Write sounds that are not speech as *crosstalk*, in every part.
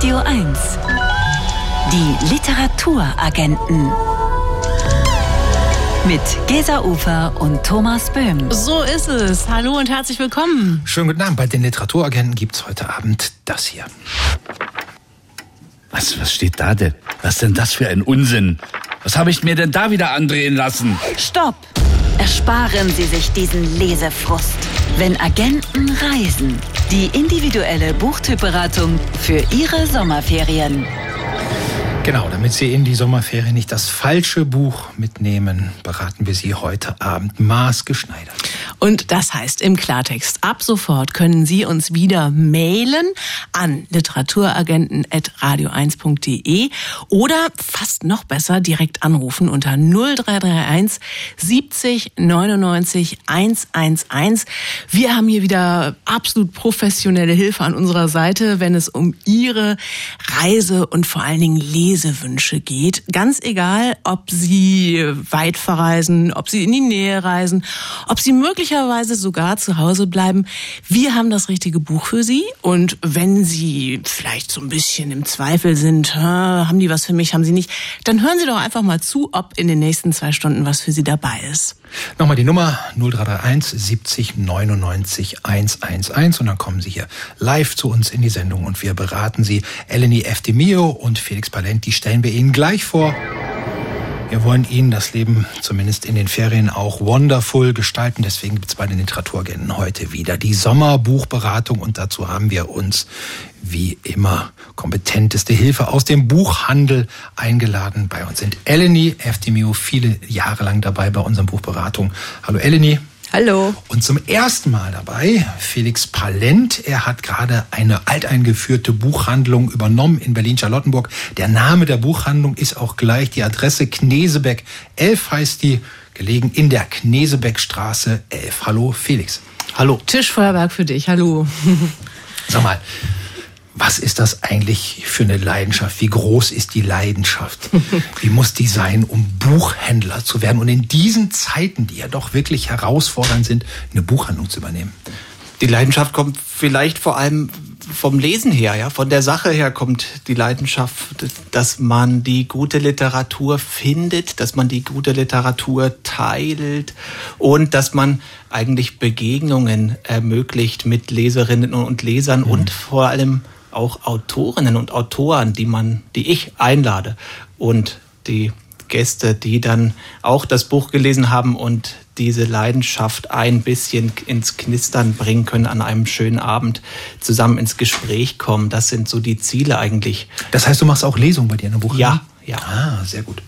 Radio 1. Die Literaturagenten. Mit Gesa Ufer und Thomas Böhm. So ist es. Hallo und herzlich willkommen. Schönen guten Abend. Bei den Literaturagenten gibt es heute Abend das hier. Was, was steht da denn? Was denn das für ein Unsinn? Was habe ich mir denn da wieder andrehen lassen? Stopp! Ersparen Sie sich diesen Lesefrust. Wenn Agenten reisen. Die individuelle Buchtypberatung für Ihre Sommerferien. Genau, damit Sie in die Sommerferien nicht das falsche Buch mitnehmen, beraten wir Sie heute Abend maßgeschneidert. Und das heißt im Klartext, ab sofort können Sie uns wieder mailen an literaturagenten.radio1.de oder fast noch besser direkt anrufen unter 0331 70 99 111. Wir haben hier wieder absolut professionelle Hilfe an unserer Seite, wenn es um Ihre Reise und vor allen Dingen Lesewünsche geht. Ganz egal, ob Sie weit verreisen, ob Sie in die Nähe reisen, ob Sie möglicherweise sogar zu Hause bleiben. Wir haben das richtige Buch für Sie. Und wenn Sie vielleicht so ein bisschen im Zweifel sind, haben die was für mich, haben Sie nicht, dann hören Sie doch einfach mal zu, ob in den nächsten zwei Stunden was für Sie dabei ist. Nochmal die Nummer 0331 70 99 111 und dann kommen Sie hier live zu uns in die Sendung und wir beraten Sie. Eleni Eftimio und Felix Palent, die stellen wir Ihnen gleich vor. Wir wollen Ihnen das Leben zumindest in den Ferien auch wonderful gestalten. Deswegen gibt es bei den Literaturagenten heute wieder die Sommerbuchberatung und dazu haben wir uns wie immer kompetenteste Hilfe aus dem Buchhandel eingeladen. Bei uns sind Eleni Eftimio, viele Jahre lang dabei bei unserem Buchberatung. Hallo Eleni. Hallo. Und zum ersten Mal dabei Felix Palent. Er hat gerade eine alteingeführte Buchhandlung übernommen in Berlin-Charlottenburg. Der Name der Buchhandlung ist auch gleich die Adresse Knesebeck 11 heißt die, gelegen in der Knesebeckstraße 11. Hallo Felix. Hallo. Tischfeuerwerk für dich. Hallo. Sag mal, was ist das eigentlich für eine Leidenschaft? Wie groß ist die Leidenschaft? *laughs* Wie muss die sein, um Buchhändler zu werden und in diesen Zeiten, die ja doch wirklich herausfordernd sind, eine Buchhandlung zu übernehmen? Die Leidenschaft kommt vielleicht vor allem vom Lesen her, ja, von der Sache her kommt die Leidenschaft, dass man die gute Literatur findet, dass man die gute Literatur teilt und dass man eigentlich Begegnungen ermöglicht mit Leserinnen und Lesern mhm. und vor allem auch Autorinnen und Autoren, die man, die ich einlade und die Gäste, die dann auch das Buch gelesen haben und diese Leidenschaft ein bisschen ins Knistern bringen können, an einem schönen Abend zusammen ins Gespräch kommen. Das sind so die Ziele eigentlich. Das heißt, du machst auch Lesungen bei dir in der Buch? Ja, ja. Ah, sehr gut.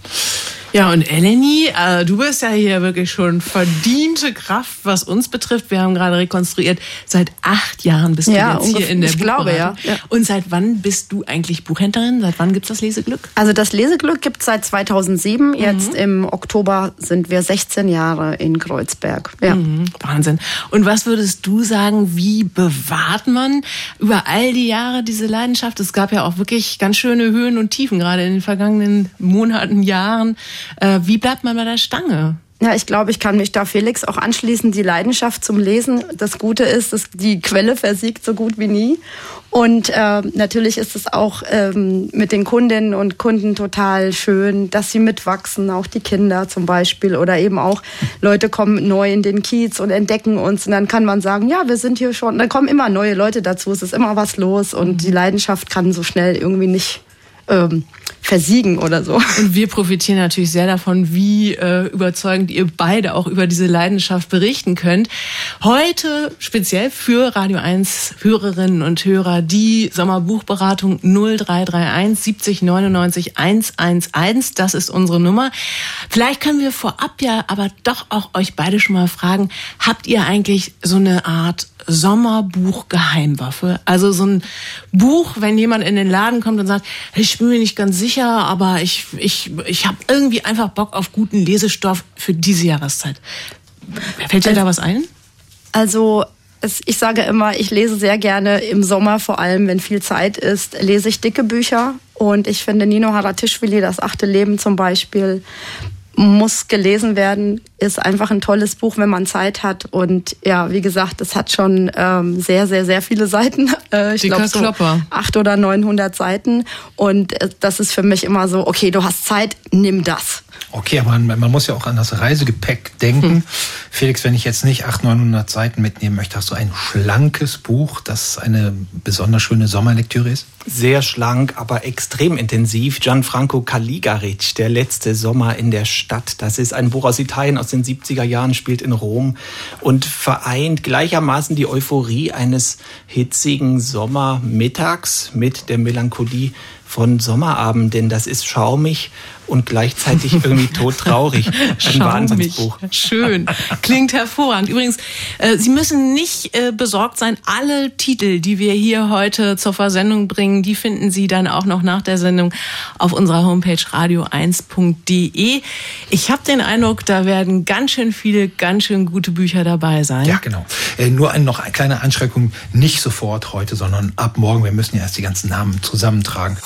Ja, und Eleni, äh, du bist ja hier wirklich schon verdiente Kraft, was uns betrifft. Wir haben gerade rekonstruiert, seit acht Jahren bist ja, du jetzt hier in der ich glaube, ja. ja. Und seit wann bist du eigentlich Buchhändlerin? Seit wann gibt's das Leseglück? Also das Leseglück gibt's seit 2007. Mhm. Jetzt im Oktober sind wir 16 Jahre in Kreuzberg. Ja. Mhm, Wahnsinn. Und was würdest du sagen, wie bewahrt man über all die Jahre diese Leidenschaft? Es gab ja auch wirklich ganz schöne Höhen und Tiefen, gerade in den vergangenen Monaten, Jahren. Äh, wie bleibt man bei der Stange? Ja, ich glaube, ich kann mich da Felix auch anschließen. Die Leidenschaft zum Lesen. Das Gute ist, dass die Quelle versiegt so gut wie nie. Und äh, natürlich ist es auch ähm, mit den Kundinnen und Kunden total schön, dass sie mitwachsen, auch die Kinder zum Beispiel. Oder eben auch Leute kommen neu in den Kiez und entdecken uns. Und dann kann man sagen, ja, wir sind hier schon. Dann kommen immer neue Leute dazu. Es ist immer was los. Und die Leidenschaft kann so schnell irgendwie nicht ähm, versiegen oder so. Und wir profitieren natürlich sehr davon, wie äh, überzeugend ihr beide auch über diese Leidenschaft berichten könnt. Heute speziell für Radio 1 Hörerinnen und Hörer die Sommerbuchberatung 0331 70 99 111. Das ist unsere Nummer. Vielleicht können wir vorab ja aber doch auch euch beide schon mal fragen, habt ihr eigentlich so eine Art Sommerbuch Geheimwaffe. Also so ein Buch, wenn jemand in den Laden kommt und sagt, ich bin mir nicht ganz sicher, aber ich, ich, ich habe irgendwie einfach Bock auf guten Lesestoff für diese Jahreszeit. Fällt dir da was ein? Also ich sage immer, ich lese sehr gerne im Sommer, vor allem wenn viel Zeit ist, lese ich dicke Bücher. Und ich finde Nino Haratischvili, Das achte Leben zum Beispiel, muss gelesen werden. ist einfach ein tolles Buch, wenn man Zeit hat. Und ja, wie gesagt, es hat schon ähm, sehr, sehr, sehr viele Seiten. *laughs* Äh, ich glaube so acht oder 900 Seiten. Und äh, das ist für mich immer so, okay, du hast Zeit, nimm das. Okay, aber man, man, muss ja auch an das Reisegepäck denken. Hm. Felix, wenn ich jetzt nicht 800, 900 Seiten mitnehmen möchte, hast du ein schlankes Buch, das eine besonders schöne Sommerlektüre ist? Sehr schlank, aber extrem intensiv. Gianfranco Caligaric, Der letzte Sommer in der Stadt. Das ist ein Buch aus Italien aus den 70er Jahren, spielt in Rom und vereint gleichermaßen die Euphorie eines hitzigen Sommermittags mit der Melancholie von Sommerabenden. Das ist schaumig und gleichzeitig *laughs* irgendwie todtraurig. Ein Wahnsinnsbuch. Schön. Klingt hervorragend. Übrigens, äh, Sie müssen nicht äh, besorgt sein. Alle Titel, die wir hier heute zur Versendung bringen, die finden Sie dann auch noch nach der Sendung auf unserer Homepage radio1.de. Ich habe den Eindruck, da werden ganz schön viele, ganz schön gute Bücher dabei sein. Ja, genau. Äh, nur ein, noch eine kleine Anschränkung. Nicht sofort heute, sondern ab morgen. Wir müssen ja erst die ganzen Namen zusammentragen.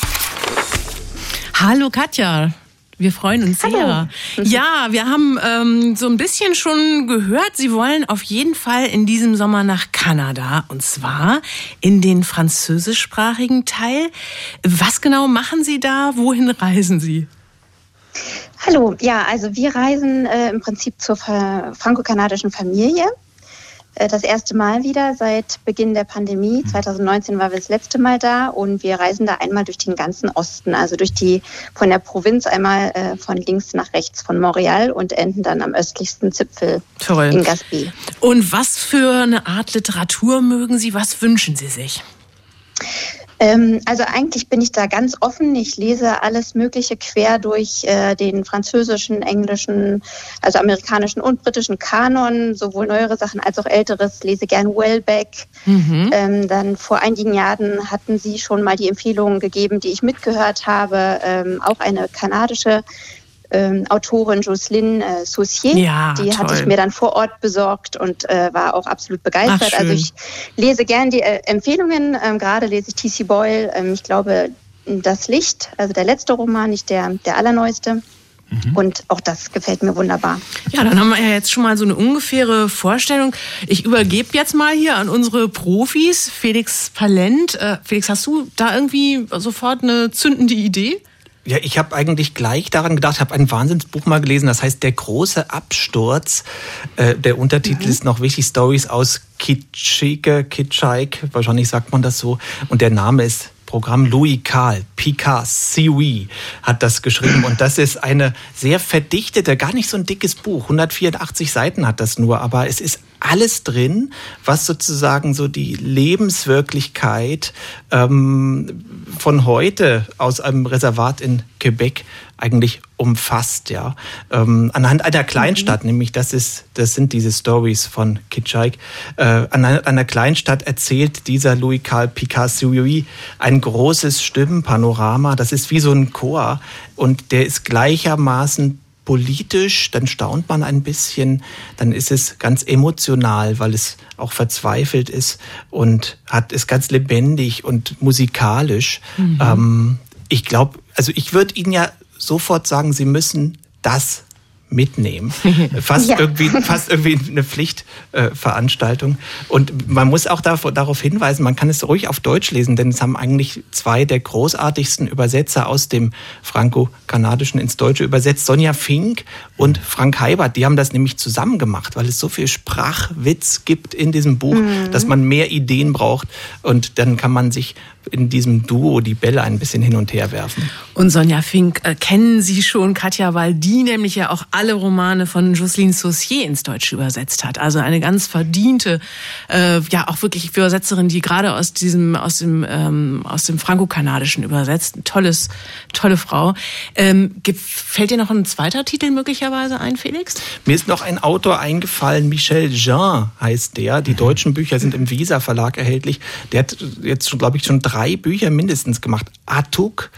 Hallo Katja. Wir freuen uns sehr. Hallo. *laughs* Ja, wir haben ähm, so ein bisschen schon gehört, Sie wollen auf jeden Fall in diesem Sommer nach Kanada und zwar in den französischsprachigen Teil. Was genau machen Sie da? Wohin reisen Sie? Hallo, ja, also wir reisen äh, im Prinzip zur franco-kanadischen Familie. Äh, das erste Mal wieder seit Beginn der Pandemie. 2019 mhm. war wir das letzte Mal da und wir reisen da einmal durch den ganzen Osten, also durch die von der Provinz einmal äh, von links nach rechts von Montreal und enden dann am östlichsten Zipfel Toll. in Gaspé. Und was für eine Art Literatur mögen Sie? Was wünschen Sie sich? Ähm, also eigentlich bin ich da ganz offen. Ich lese alles Mögliche quer durch äh, den französischen, englischen, also amerikanischen und britischen Kanon, sowohl neuere Sachen als auch älteres. Lese gern Wellbeck. Mhm. Ähm, dann vor einigen Jahren hatten Sie schon mal die Empfehlungen gegeben, die ich mitgehört habe. Ähm, auch eine kanadische ähm, Autorin Jocelyn äh, Saucier. Ja, die toll. hatte ich mir dann vor Ort besorgt und äh, war auch absolut begeistert. Ach, also ich lese gern die äh, Empfehlungen. Ähm, Gerade lese ich T.C. Boyle. Ähm, ich glaube, Das Licht, also der letzte Roman, nicht der, der allerneueste. Mhm. Und auch das gefällt mir wunderbar. Ja, dann haben wir ja jetzt schon mal so eine ungefähre Vorstellung. Ich übergebe jetzt mal hier an unsere Profis, Felix Palent. Äh, Felix, hast du da irgendwie sofort eine zündende Idee? Ja, ich habe eigentlich gleich daran gedacht, habe ein Wahnsinnsbuch mal gelesen, das heißt Der große Absturz. Äh, der Untertitel mhm. ist noch wichtig, Stories aus Kitschike, Kitschike, wahrscheinlich sagt man das so. Und der Name ist Programm Louis Karl, Picard, Siwi, hat das geschrieben. Und das ist eine sehr verdichtete, gar nicht so ein dickes Buch. 184 Seiten hat das nur, aber es ist alles drin, was sozusagen so die Lebenswirklichkeit ähm, von heute aus einem Reservat in Quebec eigentlich umfasst, ja. Ähm, anhand einer Kleinstadt, mhm. nämlich das ist, das sind diese Stories von Kitschik. Äh, an einer, einer Kleinstadt erzählt dieser Louis Carl Picasso ein großes Stimmenpanorama. Das ist wie so ein Chor und der ist gleichermaßen politisch, dann staunt man ein bisschen, dann ist es ganz emotional, weil es auch verzweifelt ist und hat ist ganz lebendig und musikalisch. Mhm. Ähm, ich glaube, also ich würde Ihnen ja sofort sagen, Sie müssen das mitnehmen. *laughs* Fast, ja. irgendwie, fast irgendwie eine Pflichtveranstaltung. Und man muss auch darauf hinweisen, man kann es ruhig auf Deutsch lesen, denn es haben eigentlich zwei der großartigsten Übersetzer aus dem Franco-Kanadischen ins Deutsche übersetzt, Sonja Fink und Frank Heibert. Die haben das nämlich zusammen gemacht, weil es so viel Sprachwitz gibt in diesem Buch, mhm. dass man mehr Ideen braucht und dann kann man sich in diesem Duo die Bälle ein bisschen hin und her werfen. Und Sonja Fink äh, kennen Sie schon, Katja, weil die nämlich ja auch alle Romane von Jocelyne Saucier ins Deutsche übersetzt hat. Also eine ganz verdiente, äh, ja auch wirklich Übersetzerin, die gerade aus diesem, aus dem, ähm, aus dem Franco-Kanadischen übersetzt. Tolles, tolle Frau. Ähm, fällt dir noch ein zweiter Titel möglicherweise ein, Felix? Mir ist noch ein Autor eingefallen, Michel Jean heißt der. Die deutschen Bücher sind im Visa Verlag erhältlich. Der hat jetzt schon, glaube ich, schon drei Bücher mindestens gemacht. Atuk,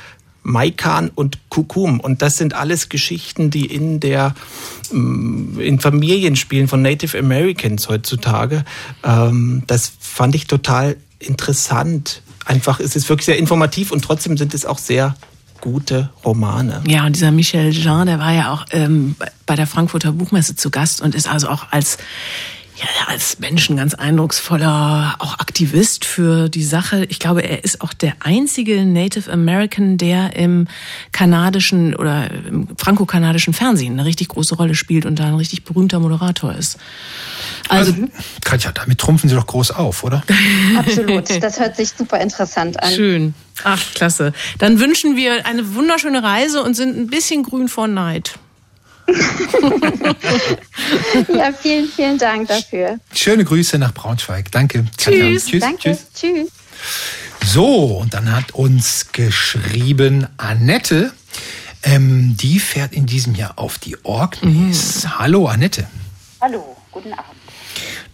Maikan und Kukum. Und das sind alles Geschichten, die in der mm, in Familien spielen von Native Americans heutzutage. Ähm, das fand ich total interessant. Einfach, es ist wirklich sehr informativ und trotzdem sind es auch sehr gute Romane. Ja, und dieser Michel Jean, der war ja auch ähm, bei der Frankfurter Buchmesse zu Gast und ist also auch als ja, als Menschen ganz eindrucksvoller, auch Aktivist für die Sache. Ich glaube, er ist auch der einzige Native American, der im kanadischen oder im franco-kanadischen Fernsehen eine richtig große Rolle spielt und da ein richtig berühmter Moderator ist. Also, also Katja, damit trumpfen Sie doch groß auf, oder? *laughs* Absolut. Das hört sich super interessant an. Schön. Ach, klasse. Dann wünschen wir eine wunderschöne Reise und sind ein bisschen grün vor Neid. *laughs* ja, vielen, vielen Dank dafür. Schöne Grüße nach Braunschweig. Danke. Tschüss. Tschüss. Danke. Tschüss. Tschüss. So, und dann hat uns geschrieben Annette. Ähm, die fährt in diesem Jahr auf die Orkneys. Mhm. Hallo, Annette. Hallo, guten Abend.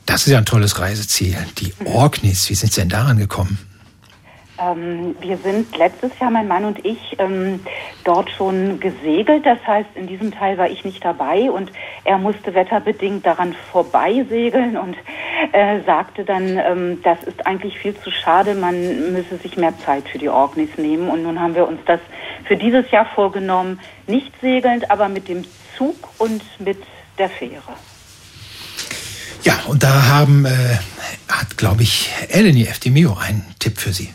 Das ist ja ein tolles Reiseziel. Die Orkneys, wie sind Sie denn daran gekommen? Ähm, wir sind letztes Jahr, mein Mann und ich, ähm, dort schon gesegelt. Das heißt, in diesem Teil war ich nicht dabei und er musste wetterbedingt daran vorbeisegeln und äh, sagte dann, ähm, das ist eigentlich viel zu schade, man müsse sich mehr Zeit für die Orkneys nehmen. Und nun haben wir uns das für dieses Jahr vorgenommen, nicht segelnd, aber mit dem Zug und mit der Fähre. Ja, und da haben, äh, hat, glaube ich, Eleni Eftimio einen Tipp für Sie.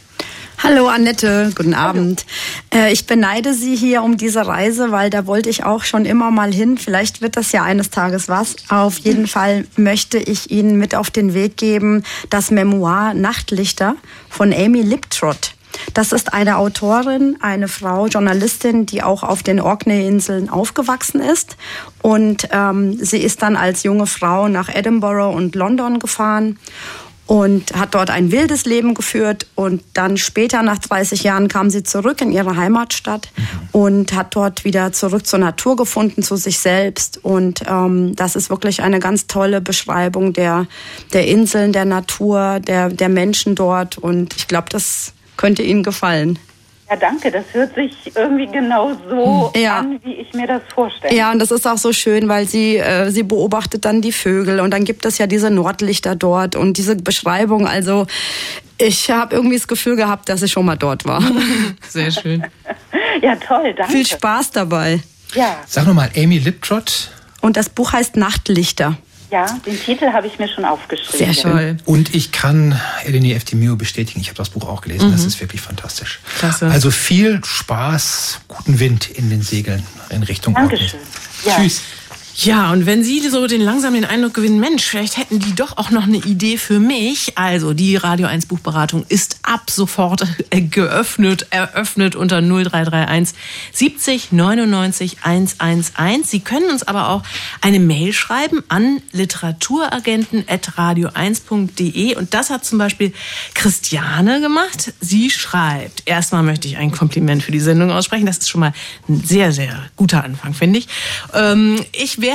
Hallo Annette, guten Abend. Äh, ich beneide Sie hier um diese Reise, weil da wollte ich auch schon immer mal hin. Vielleicht wird das ja eines Tages was. Auf jeden Fall möchte ich Ihnen mit auf den Weg geben das Memoir Nachtlichter von Amy Liptrot. Das ist eine Autorin, eine Frau, Journalistin, die auch auf den Orkney-Inseln aufgewachsen ist. Und ähm, sie ist dann als junge Frau nach Edinburgh und London gefahren und hat dort ein wildes Leben geführt und dann später nach 30 Jahren kam sie zurück in ihre Heimatstadt mhm. und hat dort wieder zurück zur Natur gefunden, zu sich selbst und ähm, das ist wirklich eine ganz tolle Beschreibung der der Inseln, der Natur, der der Menschen dort und ich glaube, das könnte Ihnen gefallen. Ja, danke. Das hört sich irgendwie genau so ja. an, wie ich mir das vorstelle. Ja, und das ist auch so schön, weil sie, äh, sie beobachtet dann die Vögel und dann gibt es ja diese Nordlichter dort und diese Beschreibung. Also ich habe irgendwie das Gefühl gehabt, dass ich schon mal dort war. *laughs* Sehr schön. ja, toll, danke. Viel Spaß dabei. Ja. Sag nochmal, Amy Liptrot. Und das Buch heißt Nachtlichter. Ja, den Titel habe ich mir schon aufgeschrieben. Sehr toll. Und ich kann Eleni Eftimio bestätigen, ich habe das Buch auch gelesen, mhm. das ist wirklich fantastisch. Klasse. Also viel Spaß, guten Wind in den Segeln in Richtung Dankeschön. Ja. Tschüss. Ja, und wenn Sie so den langsam den Eindruck gewinnen, Mensch, vielleicht hätten die doch auch noch eine Idee für mich. Also die Radio 1 Buchberatung ist ab sofort *laughs* geöffnet, eröffnet unter 0331 70 99 111. Sie können uns aber auch eine Mail schreiben an literaturagenten.radio1.de und das hat zum Beispiel Christiane gemacht. Sie schreibt, erstmal möchte ich ein Kompliment für die Sendung aussprechen. Das ist schon mal ein sehr, sehr guter Anfang, finde ich. Ähm, ich werde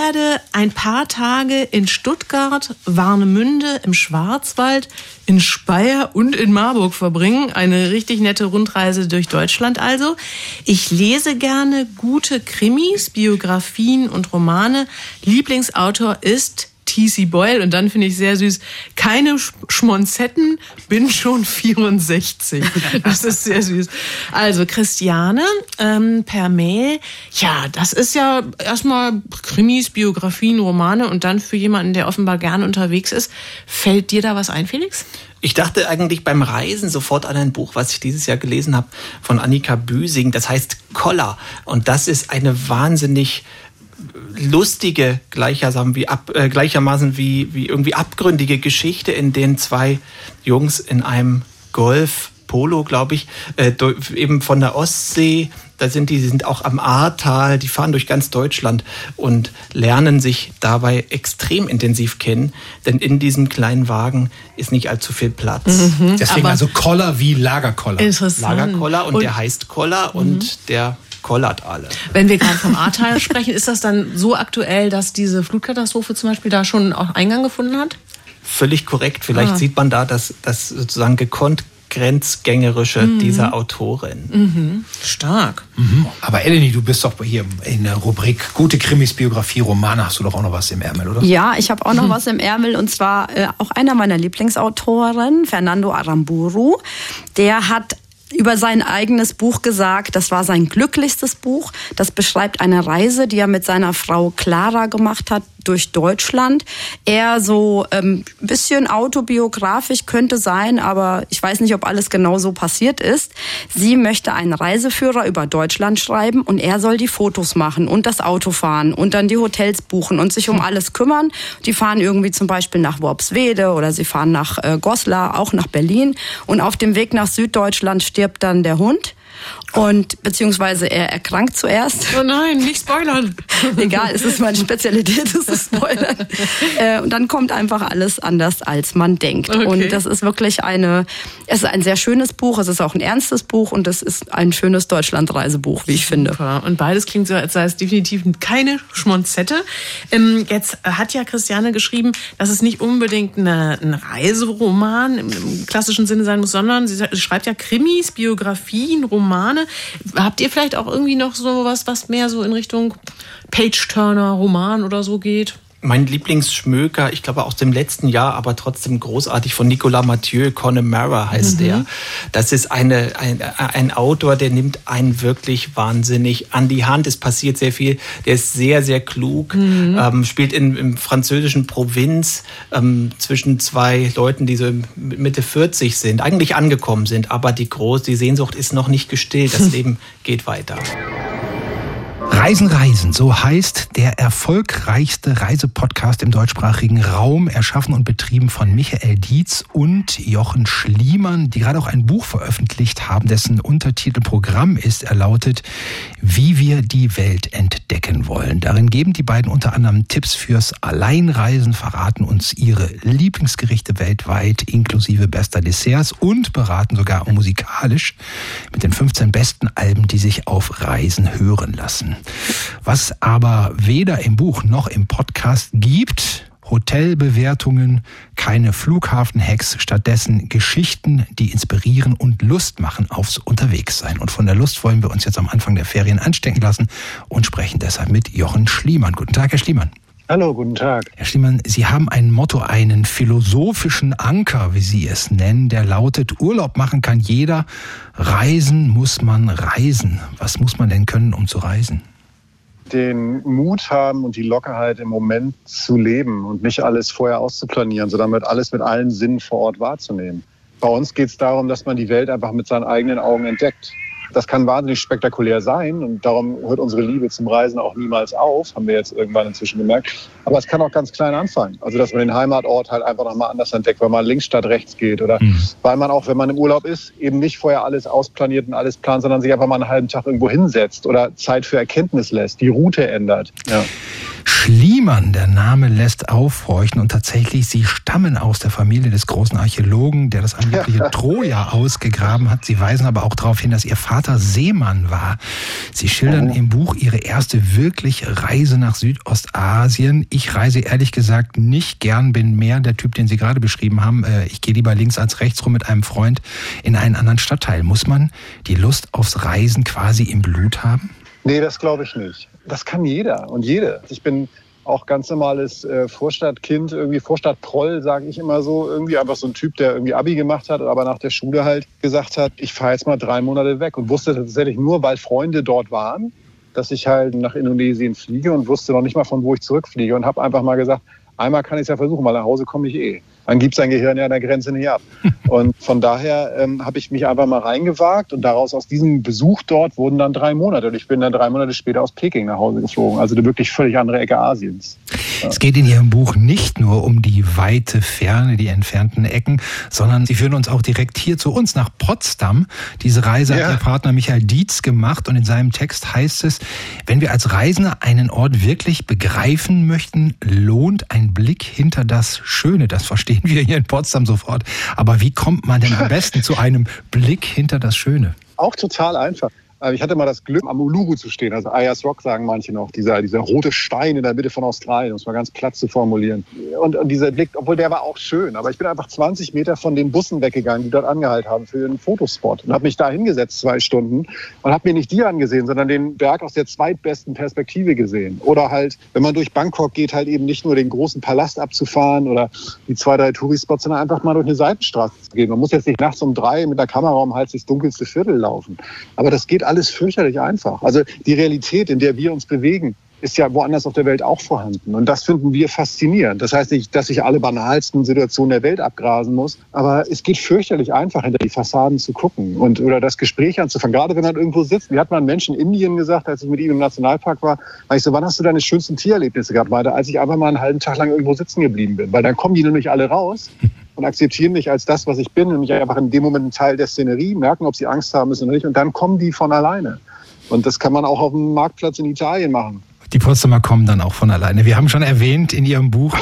ein paar Tage in Stuttgart, Warnemünde, im Schwarzwald, in Speyer und in Marburg verbringen. Eine richtig nette Rundreise durch Deutschland also. Ich lese gerne gute Krimis, Biografien und Romane. Lieblingsautor ist T.C. Boyle und dann finde ich sehr süß, keine Schmonzetten, bin schon 64. *laughs* Das ist sehr süß. Also Christiane ähm, per Mail, ja, das ist ja erstmal Krimis, Biografien, Romane und dann für jemanden, der offenbar gern unterwegs ist, fällt dir da was ein, Felix? Ich dachte eigentlich beim Reisen sofort an ein Buch, was ich dieses Jahr gelesen habe, von Annika Büsing. Das heißt Koller. Und das ist eine wahnsinnig lustige, gleichermaßen wie, ab, äh, gleichermaßen wie, wie irgendwie abgründige Geschichte, in denen zwei Jungs in einem Golf Polo, glaube ich, äh, eben von der Ostsee. Da sind die, die sind auch am Ahrtal, die fahren durch ganz Deutschland und lernen sich dabei extrem intensiv kennen, denn in diesem kleinen Wagen ist nicht allzu viel Platz. Mhm, Deswegen also Koller wie Lagerkoller. Interessant. Lagerkoller und, und der heißt Koller mhm. und der kollert alle. Wenn wir gerade vom Ahrtal sprechen, ist das dann so aktuell, dass diese Flutkatastrophe zum Beispiel da schon auch Eingang gefunden hat? Völlig korrekt. Vielleicht ah. sieht man da, dass das sozusagen gekonnt grenzgängerische mhm. dieser Autorin. Mhm. Stark. Mhm. Aber Eleni, du bist doch hier in der Rubrik gute Krimis, Biografie, Romane. Hast du doch auch noch was im Ärmel, oder? Ja, ich habe auch noch was im Ärmel und zwar äh, auch einer meiner Lieblingsautoren, Fernando Aramburu. Der hat über sein eigenes Buch gesagt, das war sein glücklichstes Buch. Das beschreibt eine Reise, die er mit seiner Frau Clara gemacht hat durch Deutschland. Eher so ähm, bisschen autobiografisch könnte sein, aber ich weiß nicht, ob alles genau so passiert ist. Sie möchte einen Reiseführer über Deutschland schreiben und er soll die Fotos machen und das Auto fahren und dann die Hotels buchen und sich um alles kümmern. Die fahren irgendwie zum Beispiel nach Worpswede oder sie fahren nach äh, Goslar, auch nach Berlin und auf dem Weg nach Süddeutschland stirbt dann der Hund. Und beziehungsweise er erkrankt zuerst. Oh nein, nicht spoilern. *laughs* Egal, es ist meine Spezialität, es ist *laughs* Spoilern. Äh, und dann kommt einfach alles anders, als man denkt. Okay. Und das ist wirklich eine, es ist ein sehr schönes Buch, es ist auch ein ernstes Buch und es ist ein schönes Deutschlandreisebuch, wie ich finde. Super. Und beides klingt so, als sei es definitiv keine Schmonzette. Ähm, jetzt hat ja Christiane geschrieben, dass es nicht unbedingt eine, ein Reiseroman im, im klassischen Sinne sein muss, sondern sie schreibt ja Krimis, Biografien, Romane. Habt ihr vielleicht auch irgendwie noch so was, was mehr so in Richtung Page-Turner, Roman oder so geht? Mein Lieblingsschmöker, ich glaube aus dem letzten Jahr, aber trotzdem großartig von Nicolas Mathieu, Connemara heißt Mhm. der. Das ist eine, ein, ein Autor, der nimmt einen wirklich wahnsinnig an die Hand. Es passiert sehr viel. Der ist sehr, sehr klug, Mhm. ähm, spielt in, im französischen Provinz ähm, zwischen zwei Leuten, die so Mitte 40 sind, eigentlich angekommen sind, aber die groß, die Sehnsucht ist noch nicht gestillt. Das *laughs* Leben geht weiter. Reisen, Reisen, so heißt der erfolgreichste Reisepodcast im deutschsprachigen Raum, erschaffen und betrieben von Michael Dietz und Jochen Schliemann, die gerade auch ein Buch veröffentlicht haben, dessen Untertitelprogramm ist, er lautet Wie wir die Welt entdecken wollen. Darin geben die beiden unter anderem Tipps fürs Alleinreisen, verraten uns ihre Lieblingsgerichte weltweit, inklusive bester Desserts und beraten sogar musikalisch mit den 15 besten Alben, die sich auf Reisen hören lassen. Was aber weder im Buch noch im Podcast gibt, Hotelbewertungen, keine Flughafenhacks, stattdessen Geschichten, die inspirieren und Lust machen aufs Unterwegssein. Und von der Lust wollen wir uns jetzt am Anfang der Ferien anstecken lassen und sprechen deshalb mit Jochen Schliemann. Guten Tag, Herr Schliemann. Hallo, guten Tag. Herr Schliemann, Sie haben ein Motto, einen philosophischen Anker, wie Sie es nennen, der lautet, Urlaub machen kann jeder, reisen muss man reisen. Was muss man denn können, um zu reisen? Den Mut haben und die Lockerheit im Moment zu leben und nicht alles vorher auszuplanieren, sondern mit alles mit allen Sinnen vor Ort wahrzunehmen. Bei uns geht es darum, dass man die Welt einfach mit seinen eigenen Augen entdeckt. Das kann wahnsinnig spektakulär sein und darum hört unsere Liebe zum Reisen auch niemals auf, haben wir jetzt irgendwann inzwischen gemerkt. Aber es kann auch ganz klein anfangen. Also, dass man den Heimatort halt einfach nochmal anders entdeckt, weil man links statt rechts geht oder weil man auch, wenn man im Urlaub ist, eben nicht vorher alles ausplaniert und alles plant, sondern sich einfach mal einen halben Tag irgendwo hinsetzt oder Zeit für Erkenntnis lässt, die Route ändert. Ja. Schliemann, der Name lässt aufhorchen und tatsächlich, Sie stammen aus der Familie des großen Archäologen, der das angebliche *laughs* Troja ausgegraben hat. Sie weisen aber auch darauf hin, dass Ihr Vater Seemann war. Sie schildern im Buch Ihre erste wirkliche Reise nach Südostasien. Ich reise ehrlich gesagt nicht gern, bin mehr der Typ, den Sie gerade beschrieben haben. Äh, Ich gehe lieber links als rechts rum mit einem Freund in einen anderen Stadtteil. Muss man die Lust aufs Reisen quasi im Blut haben? Nee, das glaube ich nicht. Das kann jeder und jede. Ich bin auch ganz normales äh, Vorstadtkind, irgendwie Vorstadtproll, sage ich immer so. Irgendwie einfach so ein Typ, der irgendwie Abi gemacht hat, aber nach der Schule halt gesagt hat, ich fahre jetzt mal drei Monate weg und wusste tatsächlich nur, weil Freunde dort waren, dass ich halt nach Indonesien fliege und wusste noch nicht mal, von wo ich zurückfliege und habe einfach mal gesagt, einmal kann ich es ja versuchen, weil nach Hause komme ich eh. Dann gibt sein Gehirn ja an der Grenze nicht ab. *laughs* Und von daher ähm, habe ich mich einfach mal reingewagt und daraus aus diesem Besuch dort wurden dann drei Monate. Und ich bin dann drei Monate später aus Peking nach Hause geflogen. Also eine wirklich völlig andere Ecke Asiens. Es geht in Ihrem Buch nicht nur um die weite Ferne, die entfernten Ecken, sondern Sie führen uns auch direkt hier zu uns nach Potsdam. Diese Reise Ja. hat Ihr Partner Michael Dietz gemacht und in seinem Text heißt es, wenn wir als Reisende einen Ort wirklich begreifen möchten, lohnt ein Blick hinter das Schöne. Das verstehen wir hier in Potsdam sofort. Aber wie kommt man denn am besten zu einem Blick hinter das Schöne? Auch total einfach. Äh, ich hatte mal das Glück, am Uluru zu stehen. Also Ayers Rock sagen manche noch. Dieser, dieser rote Stein in der Mitte von Australien, um es mal ganz platt zu formulieren. Und, und dieser Blick, obwohl der war auch schön, aber ich bin einfach 20 Meter von den Bussen weggegangen, die dort angehalten haben für einen Fotospot und habe mich da hingesetzt zwei Stunden und habe mir nicht die angesehen, sondern den Berg aus der zweitbesten Perspektive gesehen. Oder halt, wenn man durch Bangkok geht, halt eben nicht nur den großen Palast abzufahren oder die zwei, drei Tourispots, sondern einfach mal durch eine Seitenstraße zu gehen. Man muss jetzt nicht nachts um drei mit der Kamera um Hals durchs dunkelste Viertel laufen. Aber das geht alles fürchterlich einfach. Also die Realität, in der wir uns bewegen, ist ja woanders auf der Welt auch vorhanden. Und das finden wir faszinierend. Das heißt nicht, dass ich alle banalsten Situationen der Welt abgrasen muss, aber es geht fürchterlich einfach, hinter die Fassaden zu gucken und oder das Gespräch anzufangen. Gerade wenn man irgendwo sitzt. Wie hat man Menschen in Indien gesagt, als ich mit ihm im Nationalpark war, war ich so, wann hast du deine schönsten Tiererlebnisse gehabt? Weiter, als ich einfach mal einen halben Tag lang irgendwo sitzen geblieben bin. Weil dann kommen die nämlich alle raus und akzeptieren mich als das, was ich bin, nämlich einfach in dem Moment ein Teil der Szenerie, merken, ob sie Angst haben müssen oder nicht. Und dann kommen die von alleine. Und das kann man auch auf dem Marktplatz in Italien machen. Die Potsdamer kommen dann auch von alleine. Wir haben schon erwähnt, in Ihrem Buch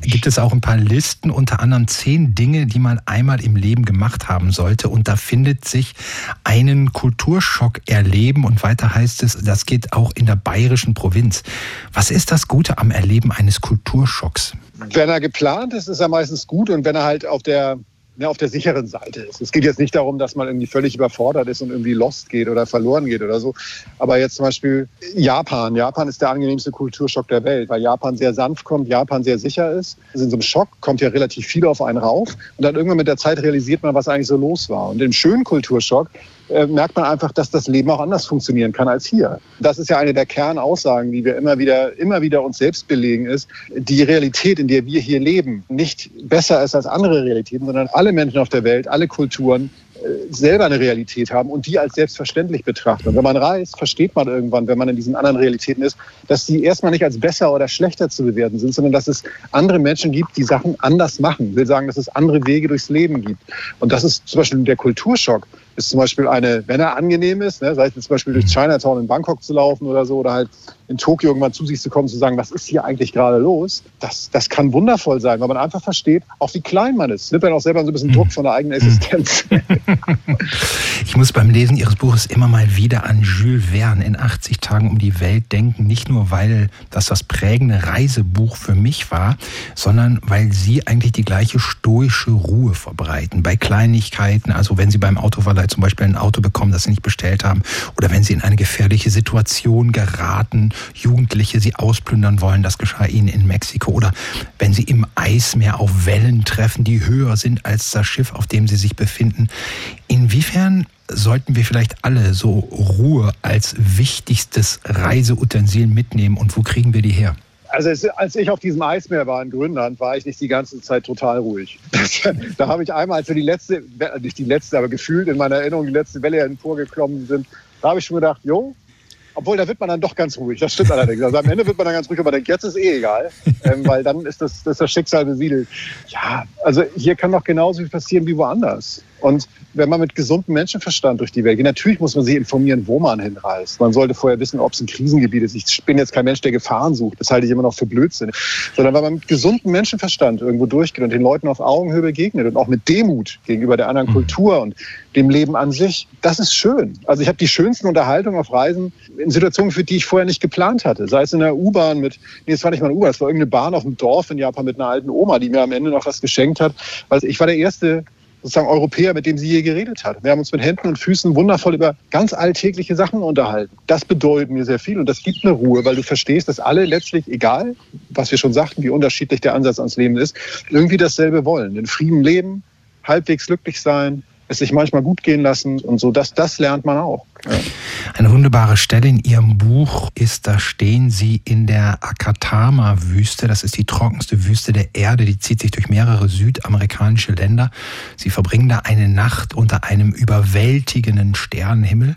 gibt es auch ein paar Listen, unter anderem zehn Dinge, die man einmal im Leben gemacht haben sollte. Und da findet sich einen Kulturschock erleben. Und weiter heißt es, das geht auch in der bayerischen Provinz. Was ist das Gute am Erleben eines Kulturschocks? Wenn er geplant ist, ist er meistens gut. Und wenn er halt auf der ne, auf der sicheren Seite ist. Es geht jetzt nicht darum, dass man irgendwie völlig überfordert ist und irgendwie lost geht oder verloren geht oder so. Aber jetzt zum Beispiel Japan. Japan ist der angenehmste Kulturschock der Welt, weil Japan sehr sanft kommt, Japan sehr sicher ist. In so einem Schock kommt ja relativ viel auf einen rauf und dann irgendwann mit der Zeit realisiert man, was eigentlich so los war. Und im schönen Kulturschock äh, merkt man einfach, dass das Leben auch anders funktionieren kann als hier. Das ist ja eine der Kernaussagen, die wir immer wieder, immer wieder uns selbst belegen, ist, die Realität, in der wir hier leben, nicht besser ist als andere Realitäten, sondern alle Menschen auf der Welt, alle Kulturen äh, selber eine Realität haben und die als selbstverständlich betrachten. Und wenn man reist, versteht man irgendwann, wenn man in diesen anderen Realitäten ist, dass die erstmal nicht als besser oder schlechter zu bewerten sind, sondern dass es andere Menschen gibt, die Sachen anders machen. Ich will sagen, dass es andere Wege durchs Leben gibt. Und das ist zum Beispiel der Kulturschock ist zum Beispiel eine, wenn er angenehm ist, ne, sei es zum Beispiel durch Chinatown in Bangkok zu laufen oder so, oder halt in Tokio irgendwann zu sich zu kommen, zu sagen, was ist hier eigentlich gerade los? Das, das kann wundervoll sein, weil man einfach versteht, auch wie klein man ist. Nimmt dann auch selber so ein bisschen Druck von der eigenen Existenz. *laughs* Ich muss beim Lesen Ihres Buches immer mal wieder an Jules Verne in 80 Tagen um die Welt denken. Nicht nur, weil das das prägende Reisebuch für mich war, sondern weil Sie eigentlich die gleiche stoische Ruhe verbreiten. Bei Kleinigkeiten, also wenn Sie beim Autoverleih zum Beispiel ein Auto bekommen, das Sie nicht bestellt haben, oder wenn Sie in eine gefährliche Situation geraten, Jugendliche Sie ausplündern wollen, das geschah Ihnen in Mexiko, oder wenn Sie im Eismeer auf Wellen treffen, die höher sind als das Schiff, auf dem Sie sich befinden. Inwiefern sollten wir vielleicht alle so Ruhe als wichtigstes Reiseutensil mitnehmen und wo kriegen wir die her? Also als ich auf diesem Eismeer war in Grönland, war ich nicht die ganze Zeit total ruhig. *laughs* da habe ich einmal, als wir die letzte, nicht die letzte, aber gefühlt in meiner Erinnerung die letzte Welle emporgeklommen sind, da habe ich schon gedacht, jo, obwohl, da wird man dann doch ganz ruhig. Das stimmt allerdings. Also am Ende wird man dann ganz ruhig, aber denkt, jetzt ist eh egal, ähm, weil dann ist das, das, ist das Schicksal besiedelt. Ja, also hier kann doch genauso viel passieren wie woanders. Und wenn man mit gesundem Menschenverstand durch die Welt geht, natürlich muss man sich informieren, wo man hinreist. Man sollte vorher wissen, ob es ein Krisengebiet ist. Ich bin jetzt kein Mensch, der Gefahren sucht. Das halte ich immer noch für Blödsinn. Sondern wenn man mit gesundem Menschenverstand irgendwo durchgeht und den Leuten auf Augenhöhe begegnet und auch mit Demut gegenüber der anderen mhm. Kultur und dem Leben an sich, das ist schön. Also ich habe die schönsten Unterhaltungen auf Reisen in Situationen, für die ich vorher nicht geplant hatte. Sei es in der U-Bahn mit, nee, es war nicht mal eine U-Bahn, es war irgendeine Bahn auf dem Dorf in Japan mit einer alten Oma, die mir am Ende noch was geschenkt hat. Weil ich war der erste sozusagen Europäer, mit dem sie je geredet hat. Wir haben uns mit Händen und Füßen wundervoll über ganz alltägliche Sachen unterhalten. Das bedeutet mir sehr viel und das gibt eine Ruhe, weil du verstehst, dass alle letztlich, egal, was wir schon sagten, wie unterschiedlich der Ansatz ans Leben ist, irgendwie dasselbe wollen. In Frieden leben, halbwegs glücklich sein, es sich manchmal gut gehen lassen und so, das, das lernt man auch. Ja. Eine wunderbare Stelle in Ihrem Buch ist, da stehen Sie in der Akatama-Wüste. Das ist die trockenste Wüste der Erde. Die zieht sich durch mehrere südamerikanische Länder. Sie verbringen da eine Nacht unter einem überwältigenden Sternenhimmel.